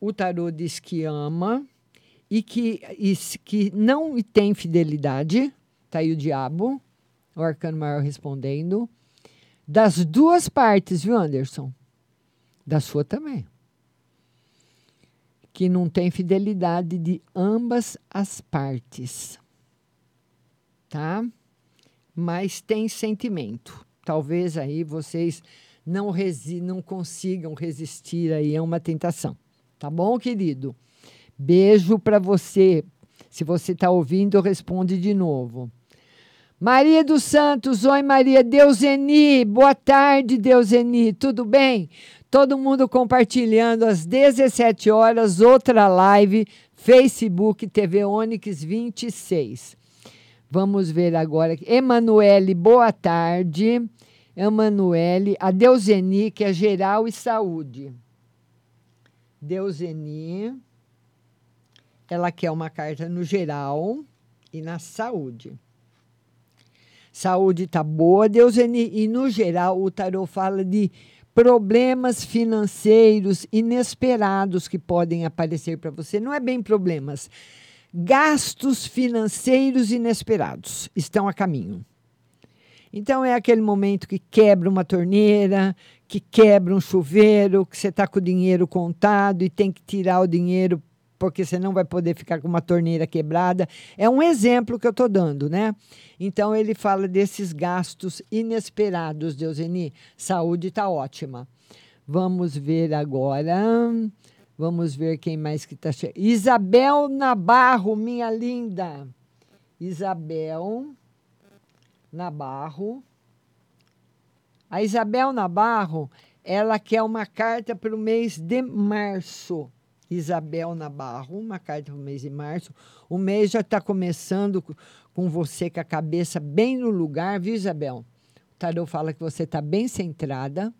O tarô diz que ama e que, e que não tem fidelidade. Está aí o diabo, o arcano maior respondendo. Das duas partes, viu, Anderson? Da sua também que não tem fidelidade de ambas as partes. Tá? Mas tem sentimento. Talvez aí vocês não, resi não consigam resistir aí a uma tentação. Tá bom, querido? Beijo para você. Se você está ouvindo, responde de novo. Maria dos Santos, oi Maria, Deuseni, boa tarde, Deuseni, tudo bem? Todo mundo compartilhando às 17 horas, outra live, Facebook TV Onix 26. Vamos ver agora. Emanuele, boa tarde. Emanuele, a Deuseni, que é geral e saúde. Deuseni, ela quer uma carta no geral e na saúde. Saúde tá boa, Deuseni, e no geral o tarot fala de problemas financeiros inesperados que podem aparecer para você. Não é bem problemas. Gastos financeiros inesperados estão a caminho. Então é aquele momento que quebra uma torneira, que quebra um chuveiro, que você está com o dinheiro contado e tem que tirar o dinheiro porque você não vai poder ficar com uma torneira quebrada. É um exemplo que eu estou dando, né? Então ele fala desses gastos inesperados, Deuseni. Saúde está ótima. Vamos ver agora. Vamos ver quem mais que está chegando. Isabel Nabarro, minha linda. Isabel Nabarro. A Isabel Nabarro, ela quer uma carta para o mês de março. Isabel Nabarro, uma carta para o mês de março. O mês já está começando co- com você com a cabeça bem no lugar, viu, Isabel? O tarô fala que você está bem centrada.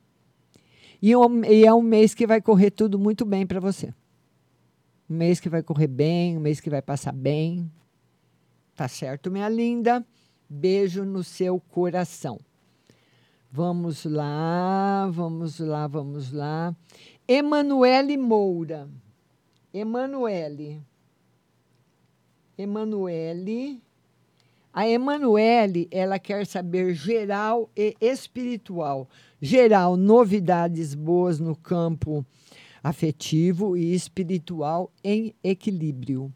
Um- e é um mês que vai correr tudo muito bem para você. Um mês que vai correr bem, um mês que vai passar bem. Tá certo, minha linda? Beijo no seu coração. Vamos lá, vamos lá, vamos lá. Emanuele Moura. Emanuele. Emanuele. A Emanuele, ela quer saber geral e espiritual. Geral, novidades boas no campo afetivo e espiritual em equilíbrio.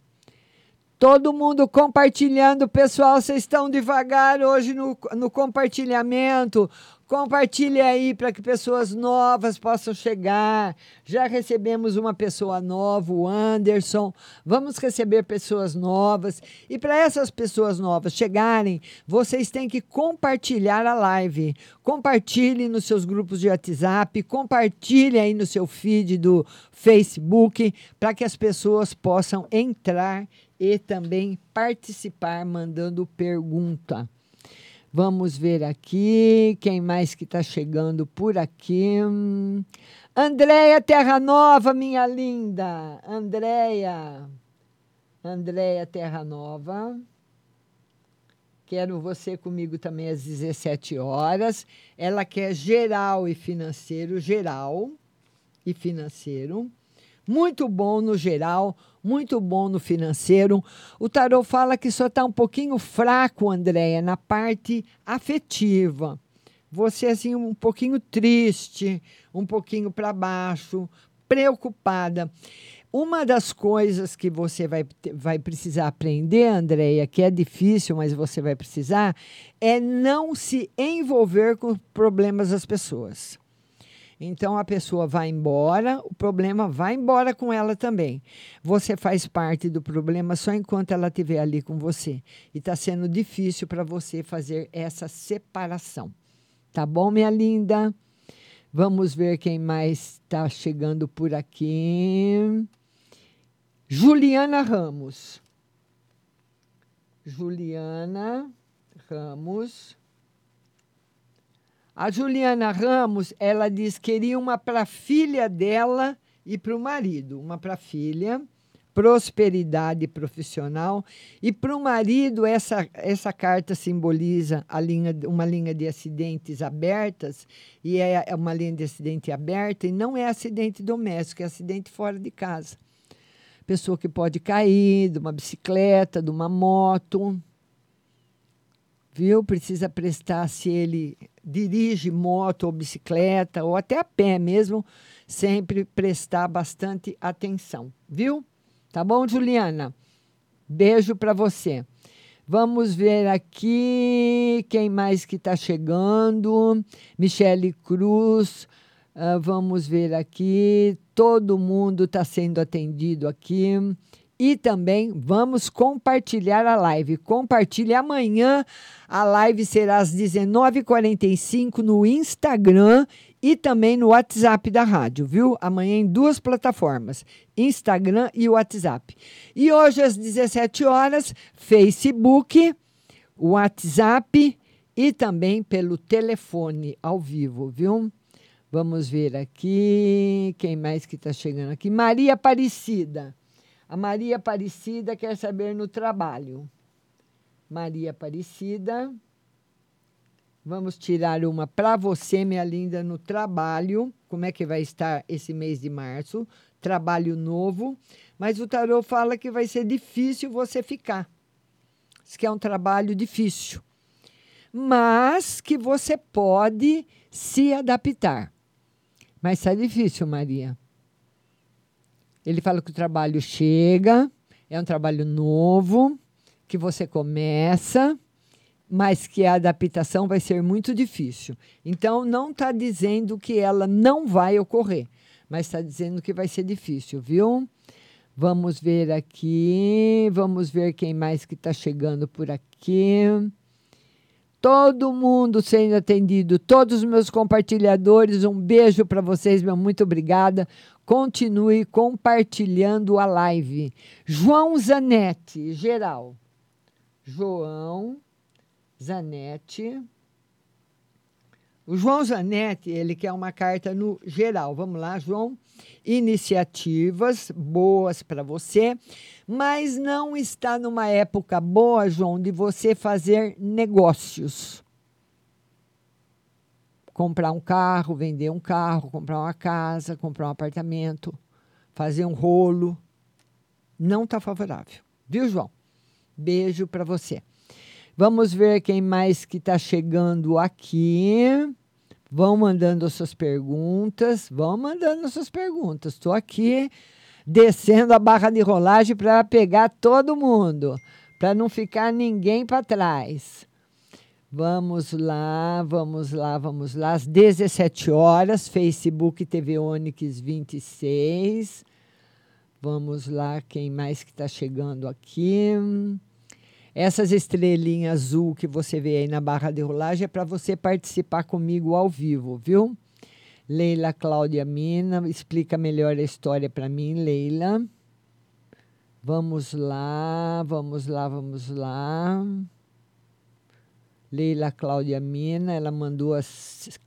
Todo mundo compartilhando, pessoal. Vocês estão devagar hoje no, no compartilhamento. Compartilhe aí para que pessoas novas possam chegar. Já recebemos uma pessoa nova, o Anderson. Vamos receber pessoas novas. E para essas pessoas novas chegarem, vocês têm que compartilhar a live. Compartilhe nos seus grupos de WhatsApp, compartilhe aí no seu feed do Facebook, para que as pessoas possam entrar e também participar mandando pergunta. Vamos ver aqui quem mais que está chegando por aqui. Andréia Terra Nova, minha linda. Andréia. Andréia Terra Nova. Quero você comigo também às 17 horas. Ela quer geral e financeiro, geral e financeiro. Muito bom no geral, muito bom no financeiro. O tarot fala que só está um pouquinho fraco, Andréia, na parte afetiva. Você, assim, um pouquinho triste, um pouquinho para baixo, preocupada. Uma das coisas que você vai, vai precisar aprender, Andréia, que é difícil, mas você vai precisar, é não se envolver com problemas das pessoas. Então a pessoa vai embora, o problema vai embora com ela também. Você faz parte do problema só enquanto ela estiver ali com você. E está sendo difícil para você fazer essa separação. Tá bom, minha linda? Vamos ver quem mais está chegando por aqui. Juliana Ramos. Juliana Ramos. A Juliana Ramos, ela diz que queria uma para a filha dela e para o marido. Uma para a filha, prosperidade profissional. E para o marido, essa, essa carta simboliza a linha, uma linha de acidentes abertas, e é é uma linha de acidente aberta, e não é acidente doméstico, é acidente fora de casa. Pessoa que pode cair de uma bicicleta, de uma moto, viu? Precisa prestar se ele dirige moto ou bicicleta ou até a pé mesmo, sempre prestar bastante atenção, viu? Tá bom, Juliana? Beijo para você. Vamos ver aqui quem mais que está chegando. Michele Cruz. Ah, vamos ver aqui. Todo mundo está sendo atendido aqui. E também vamos compartilhar a live. Compartilhe amanhã. A live será às 19h45 no Instagram e também no WhatsApp da rádio, viu? Amanhã em duas plataformas, Instagram e WhatsApp. E hoje às 17 horas, Facebook, WhatsApp e também pelo telefone ao vivo, viu? Vamos ver aqui quem mais que está chegando aqui. Maria Aparecida. A Maria Aparecida quer saber no trabalho. Maria Aparecida. Vamos tirar uma para você, minha linda, no trabalho. Como é que vai estar esse mês de março? Trabalho novo. Mas o tarô fala que vai ser difícil você ficar. Diz que é um trabalho difícil. Mas que você pode se adaptar. Mas está difícil, Maria. Ele fala que o trabalho chega, é um trabalho novo, que você começa, mas que a adaptação vai ser muito difícil. Então, não está dizendo que ela não vai ocorrer, mas está dizendo que vai ser difícil, viu? Vamos ver aqui, vamos ver quem mais que está chegando por aqui. Todo mundo sendo atendido, todos os meus compartilhadores, um beijo para vocês, meu muito obrigada. Continue compartilhando a live. João Zanetti, geral. João Zanetti. O João Zanetti, ele quer uma carta no geral. Vamos lá, João. Iniciativas boas para você, mas não está numa época boa, João, de você fazer negócios. Comprar um carro, vender um carro, comprar uma casa, comprar um apartamento, fazer um rolo. Não está favorável. Viu, João? Beijo para você. Vamos ver quem mais que está chegando aqui. Vão mandando suas perguntas. Vão mandando suas perguntas. Estou aqui descendo a barra de rolagem para pegar todo mundo, para não ficar ninguém para trás. Vamos lá, vamos lá, vamos lá. Às 17 horas, Facebook TV Onix 26. Vamos lá, quem mais que está chegando aqui? Essas estrelinhas azul que você vê aí na barra de rolagem é para você participar comigo ao vivo, viu? Leila Cláudia Mina, explica melhor a história para mim, Leila. Vamos lá, vamos lá, vamos lá. Leila Cláudia Mina, ela mandou as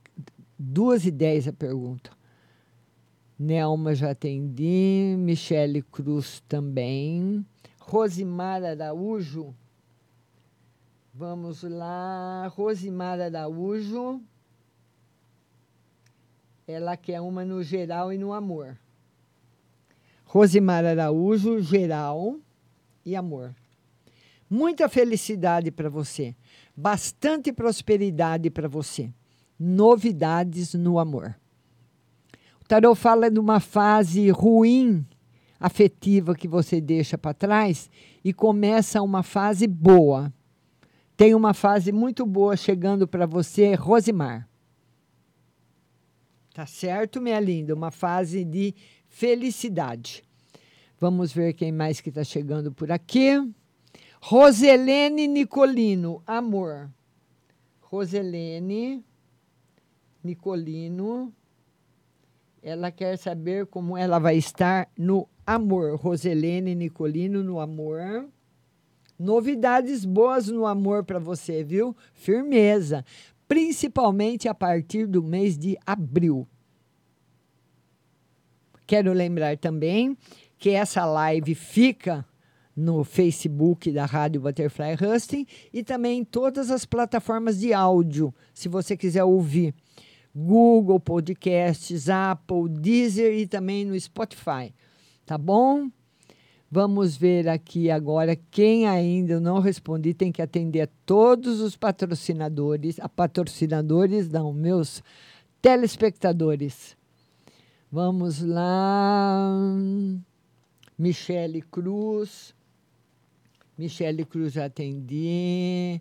duas e dez a pergunta. Nelma já atendi, Michele Cruz também. Rosimar Araújo, Vamos lá, Rosimar Araújo. Ela quer uma no geral e no amor. Rosimar Araújo, geral e amor. Muita felicidade para você. Bastante prosperidade para você. Novidades no amor. O tarot fala de uma fase ruim afetiva que você deixa para trás e começa uma fase boa. Tem uma fase muito boa chegando para você, Rosimar. Tá certo, minha linda? Uma fase de felicidade. Vamos ver quem mais que está chegando por aqui. Roselene Nicolino, amor. Roselene Nicolino. Ela quer saber como ela vai estar no amor. Roselene Nicolino no amor. Novidades boas no amor para você, viu? Firmeza, principalmente a partir do mês de abril. Quero lembrar também que essa live fica no Facebook da Rádio Butterfly Husting e também em todas as plataformas de áudio, se você quiser ouvir. Google Podcasts, Apple, Deezer e também no Spotify. Tá bom? Vamos ver aqui agora quem ainda não respondi. Tem que atender a todos os patrocinadores, a patrocinadores, não, meus telespectadores. Vamos lá. Michele Cruz. Michele Cruz já atendi.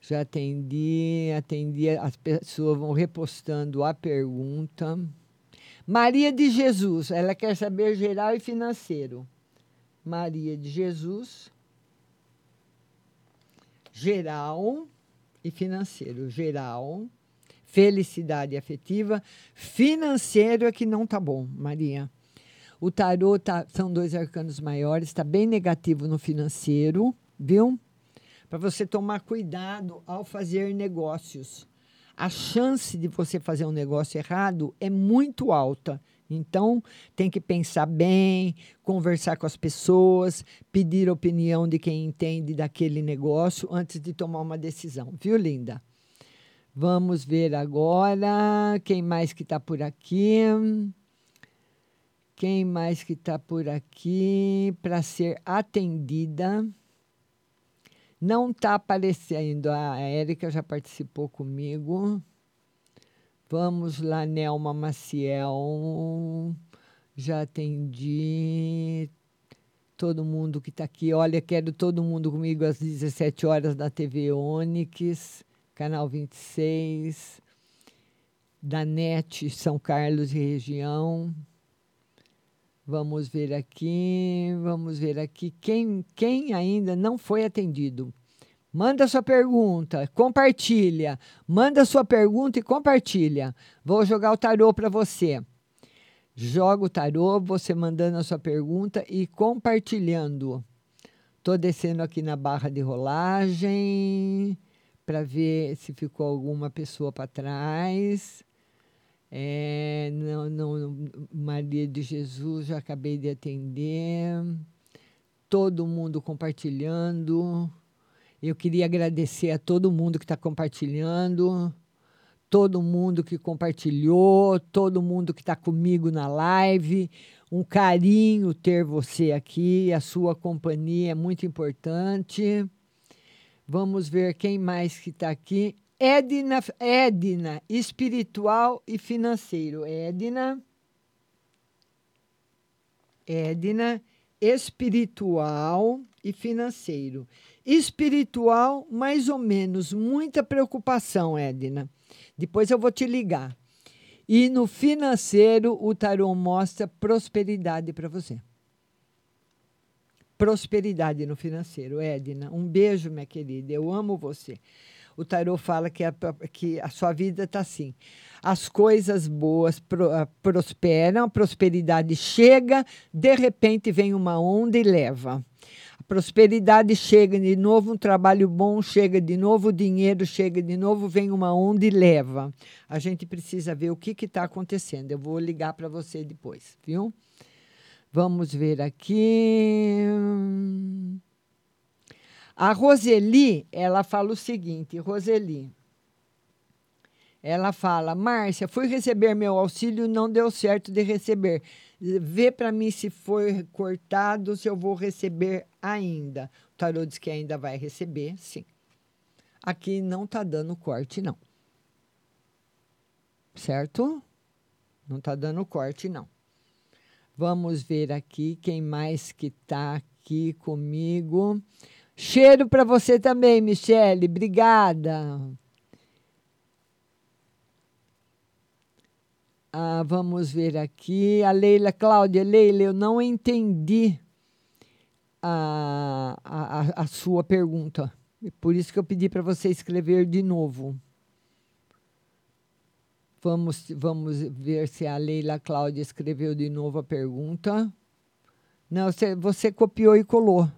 Já atendi, atendi. As pessoas vão repostando a pergunta. Maria de Jesus, ela quer saber geral e financeiro. Maria de Jesus, geral e financeiro. Geral, felicidade afetiva, financeiro é que não tá bom, Maria. O tarô tá, são dois arcanos maiores, está bem negativo no financeiro, viu? Para você tomar cuidado ao fazer negócios. A chance de você fazer um negócio errado é muito alta. Então, tem que pensar bem, conversar com as pessoas, pedir opinião de quem entende daquele negócio antes de tomar uma decisão, viu, linda? Vamos ver agora quem mais que está por aqui. Quem mais que está por aqui para ser atendida? Não está aparecendo. A Érica já participou comigo. Vamos lá, Nelma Maciel. Já atendi todo mundo que está aqui. Olha, quero todo mundo comigo às 17 horas da TV Onix, canal 26, da NET São Carlos e região. Vamos ver aqui, vamos ver aqui quem, quem ainda não foi atendido. Manda sua pergunta, compartilha. Manda sua pergunta e compartilha. Vou jogar o tarô para você. Joga o tarô, você mandando a sua pergunta e compartilhando. Tô descendo aqui na barra de rolagem para ver se ficou alguma pessoa para trás. É, não, não, Maria de Jesus, já acabei de atender. Todo mundo compartilhando. Eu queria agradecer a todo mundo que está compartilhando, todo mundo que compartilhou, todo mundo que está comigo na live. Um carinho ter você aqui, a sua companhia é muito importante. Vamos ver quem mais que está aqui. Edna, Edna, espiritual e financeiro. Edna. Edna, espiritual e financeiro. Espiritual, mais ou menos, muita preocupação, Edna. Depois eu vou te ligar. E no financeiro, o tarô mostra prosperidade para você. Prosperidade no financeiro, Edna. Um beijo, minha querida. Eu amo você. O tarô fala que a, que a sua vida está assim. As coisas boas pro, uh, prosperam, a prosperidade chega, de repente vem uma onda e leva prosperidade chega de novo, um trabalho bom chega de novo, dinheiro chega de novo, vem uma onda e leva. A gente precisa ver o que está acontecendo. Eu vou ligar para você depois, viu? Vamos ver aqui. A Roseli, ela fala o seguinte, Roseli. Ela fala: Márcia, fui receber meu auxílio, não deu certo de receber. Vê para mim se foi cortado, se eu vou receber ainda. O tarô diz que ainda vai receber, sim. Aqui não está dando corte, não. Certo? Não está dando corte, não. Vamos ver aqui quem mais que está aqui comigo. Cheiro para você também, Michele. Obrigada. Ah, vamos ver aqui. A Leila, Cláudia, Leila, eu não entendi a, a, a sua pergunta. Por isso que eu pedi para você escrever de novo. Vamos, vamos ver se a Leila Cláudia escreveu de novo a pergunta. Não, você, você copiou e colou.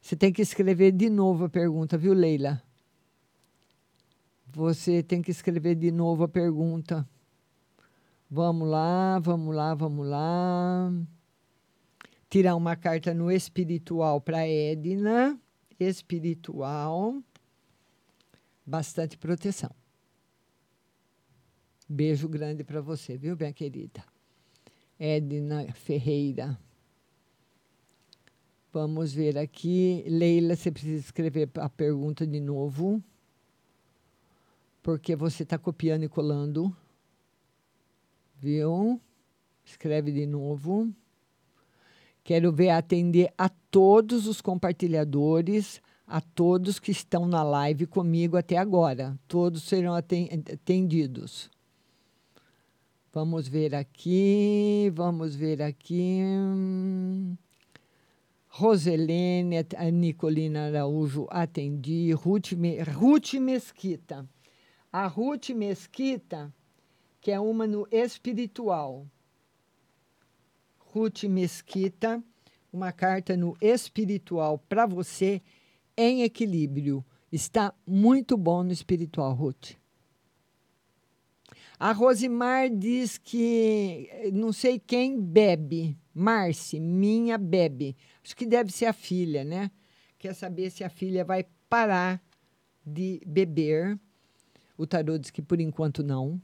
Você tem que escrever de novo a pergunta, viu, Leila? Você tem que escrever de novo a pergunta. Vamos lá, vamos lá, vamos lá. Tirar uma carta no espiritual para Edna. Espiritual. Bastante proteção. Beijo grande para você, viu, minha querida? Edna Ferreira. Vamos ver aqui. Leila, você precisa escrever a pergunta de novo. Porque você está copiando e colando. Viu? Escreve de novo. Quero ver atender a todos os compartilhadores, a todos que estão na live comigo até agora. Todos serão atendidos. Vamos ver aqui, vamos ver aqui. Roselene, a Nicolina Araújo, atendi. Ruth, Ruth Mesquita. A Ruth Mesquita que é uma no espiritual. Ruth Mesquita, uma carta no espiritual para você em equilíbrio. Está muito bom no espiritual, Ruth. A Rosimar diz que não sei quem bebe. Marce, minha bebe. Acho que deve ser a filha, né? Quer saber se a filha vai parar de beber. O tarô diz que por enquanto não.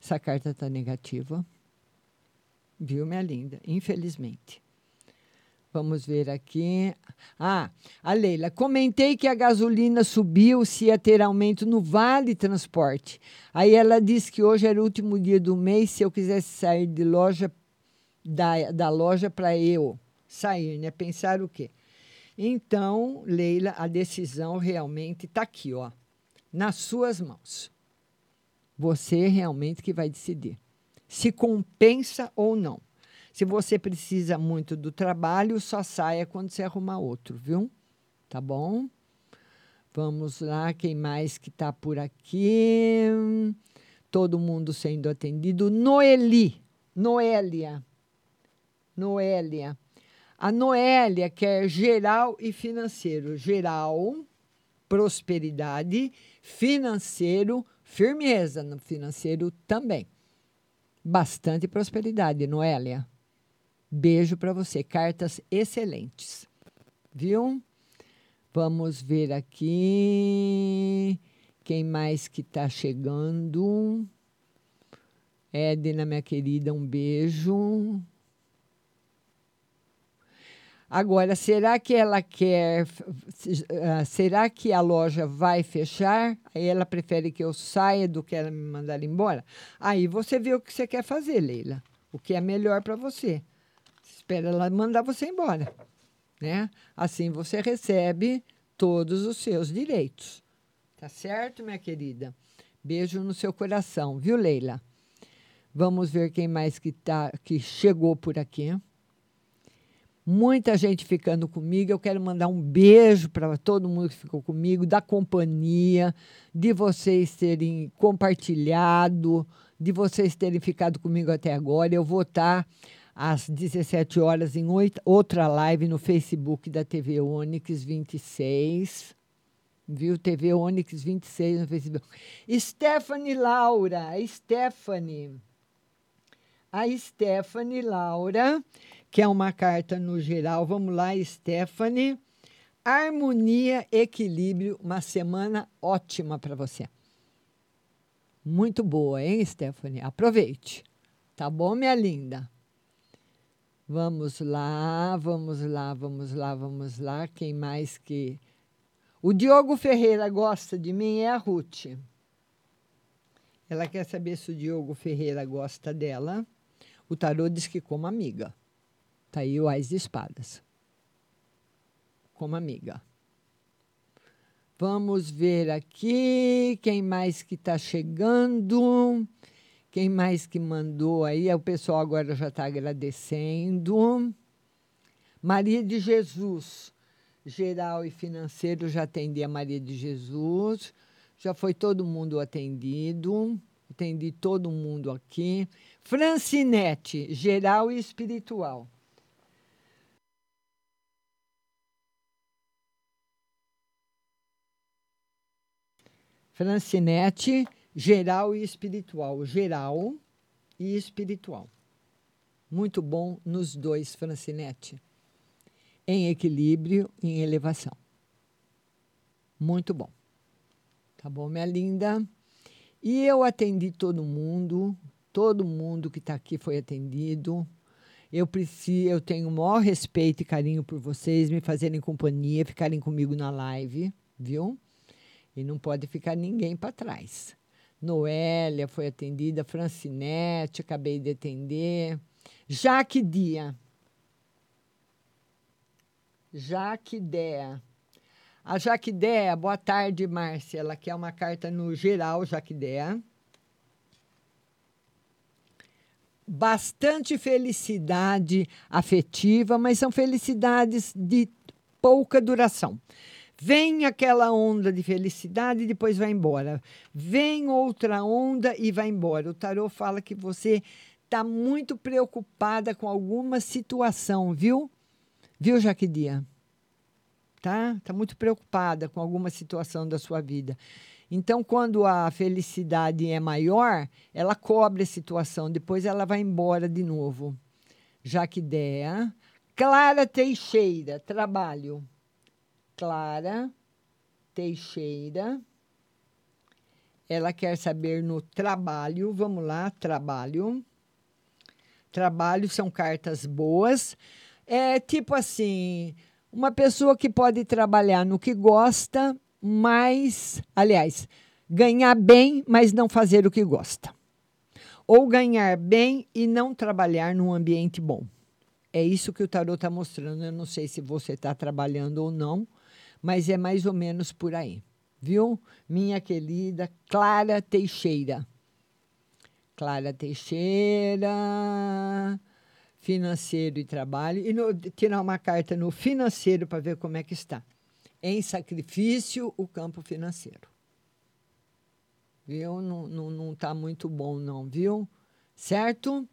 Essa carta está negativa. Viu, minha linda? Infelizmente. Vamos ver aqui. Ah, a Leila. Comentei que a gasolina subiu se ia ter aumento no Vale Transporte. Aí ela disse que hoje era o último dia do mês. Se eu quisesse sair de loja, da, da loja para eu sair, né? Pensar o quê? Então, Leila, a decisão realmente está aqui, ó, nas suas mãos. Você realmente que vai decidir se compensa ou não. Se você precisa muito do trabalho, só saia quando você arrumar outro, viu? Tá bom? Vamos lá, quem mais que está por aqui? Todo mundo sendo atendido. Noeli, Noélia, Noélia. A Noélia quer geral e financeiro. Geral, prosperidade, financeiro, firmeza no financeiro também. Bastante prosperidade, Noélia. Beijo para você. Cartas excelentes. Viu? Vamos ver aqui. Quem mais que está chegando? Edna, minha querida, um beijo. Agora, será que ela quer. uh, será que a loja vai fechar? Aí ela prefere que eu saia do que ela me mandar embora? Aí você vê o que você quer fazer, Leila. O que é melhor para você. Espera ela mandar você embora. Né? Assim você recebe todos os seus direitos. Tá certo, minha querida? Beijo no seu coração, viu, Leila? Vamos ver quem mais que, tá, que chegou por aqui. Muita gente ficando comigo. Eu quero mandar um beijo para todo mundo que ficou comigo, da companhia, de vocês terem compartilhado, de vocês terem ficado comigo até agora. Eu vou estar às 17 horas em outra live no Facebook da TV Onix 26. Viu? TV Onix 26 no Facebook. Stephanie Laura, Stephanie. A Stephanie Laura que é uma carta no geral. Vamos lá, Stephanie. Harmonia, equilíbrio, uma semana ótima para você. Muito boa, hein, Stephanie? Aproveite. Tá bom, minha linda? Vamos lá, vamos lá, vamos lá, vamos lá. Quem mais que. O Diogo Ferreira gosta de mim é a Ruth. Ela quer saber se o Diogo Ferreira gosta dela. O tarô diz que como amiga. Tá aí o de Espadas. Como amiga. Vamos ver aqui quem mais que está chegando. Quem mais que mandou aí? O pessoal agora já está agradecendo. Maria de Jesus, geral e financeiro, já atendi a Maria de Jesus. Já foi todo mundo atendido. Atendi todo mundo aqui. Francinete, geral e espiritual. Francinete, geral e espiritual. Geral e espiritual. Muito bom nos dois, Francinete. Em equilíbrio em elevação. Muito bom. Tá bom, minha linda? E eu atendi todo mundo, todo mundo que está aqui foi atendido. Eu preciso, eu tenho o maior respeito e carinho por vocês, me fazerem companhia, ficarem comigo na live, viu? E não pode ficar ninguém para trás. Noélia foi atendida, Francinete, acabei de atender. Jaque Dia. Jaque Dea. A Jaque Dea, boa tarde, Márcia. Ela quer uma carta no geral, Jaque Dea. Bastante felicidade afetiva, mas são felicidades de pouca duração. Vem aquela onda de felicidade e depois vai embora. Vem outra onda e vai embora. O tarô fala que você está muito preocupada com alguma situação, viu? Viu, Jaquidia? Tá? Tá muito preocupada com alguma situação da sua vida. Então, quando a felicidade é maior, ela cobre a situação, depois ela vai embora de novo. Jaquidea. Clara Teixeira, trabalho. Clara Teixeira. Ela quer saber no trabalho. Vamos lá, trabalho. Trabalho são cartas boas. É tipo assim, uma pessoa que pode trabalhar no que gosta, mas, aliás, ganhar bem, mas não fazer o que gosta. Ou ganhar bem e não trabalhar num ambiente bom. É isso que o tarot está mostrando. Eu não sei se você está trabalhando ou não, mas é mais ou menos por aí, viu? Minha querida Clara Teixeira. Clara Teixeira, financeiro e trabalho. E no, tirar uma carta no financeiro para ver como é que está. em sacrifício o campo financeiro. Viu? Não, não, não tá muito bom, não, viu? Certo?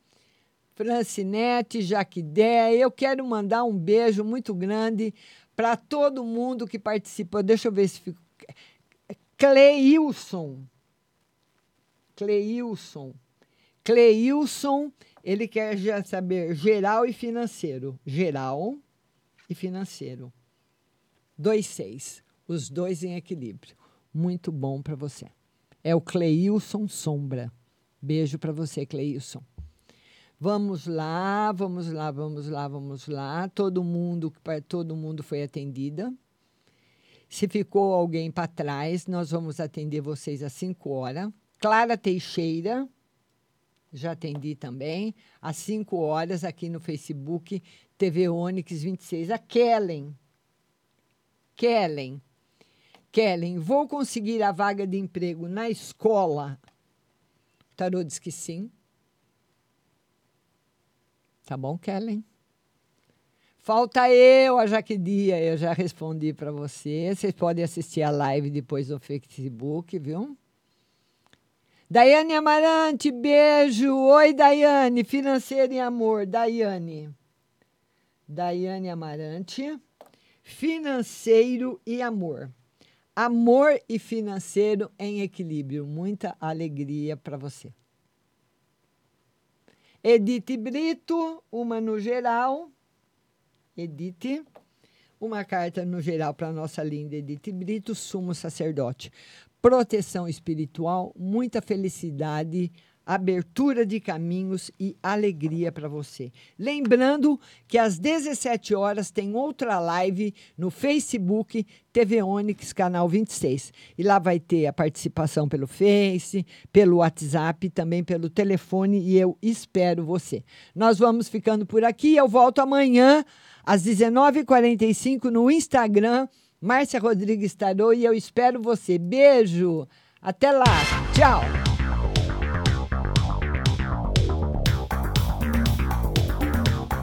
Francinete, Jaquidé, eu quero mandar um beijo muito grande para todo mundo que participou. Deixa eu ver se fico. Cleilson. Cleilson. Cleilson, ele quer já saber geral e financeiro. Geral e financeiro. Dois seis. Os dois em equilíbrio. Muito bom para você. É o Cleilson Sombra. Beijo para você, Cleilson. Vamos lá, vamos lá, vamos lá, vamos lá. Todo mundo, todo mundo foi atendida. Se ficou alguém para trás, nós vamos atender vocês às 5 horas. Clara Teixeira, já atendi também, às 5 horas aqui no Facebook, TV Onix 26. A Kellen. Kellen. Kellen, vou conseguir a vaga de emprego na escola? O tarô diz que sim. Tá bom, Kellen? Falta eu, a Jaquedia, eu já respondi para você. Vocês podem assistir a live depois no Facebook, viu? Daiane Amarante, beijo. Oi, Daiane, financeiro e amor. Daiane. Daiane Amarante, financeiro e amor. Amor e financeiro em equilíbrio. Muita alegria para você. Edith Brito, uma no geral. Edith, uma carta no geral para nossa linda Edith Brito, sumo sacerdote. Proteção espiritual, muita felicidade, abertura de caminhos e alegria para você. Lembrando que às 17 horas tem outra live no Facebook TV Onix canal 26. E lá vai ter a participação pelo Face, pelo WhatsApp, também pelo telefone e eu espero você. Nós vamos ficando por aqui, eu volto amanhã às 19h45 no Instagram Márcia Rodrigues Tarô e eu espero você. Beijo. Até lá. Tchau.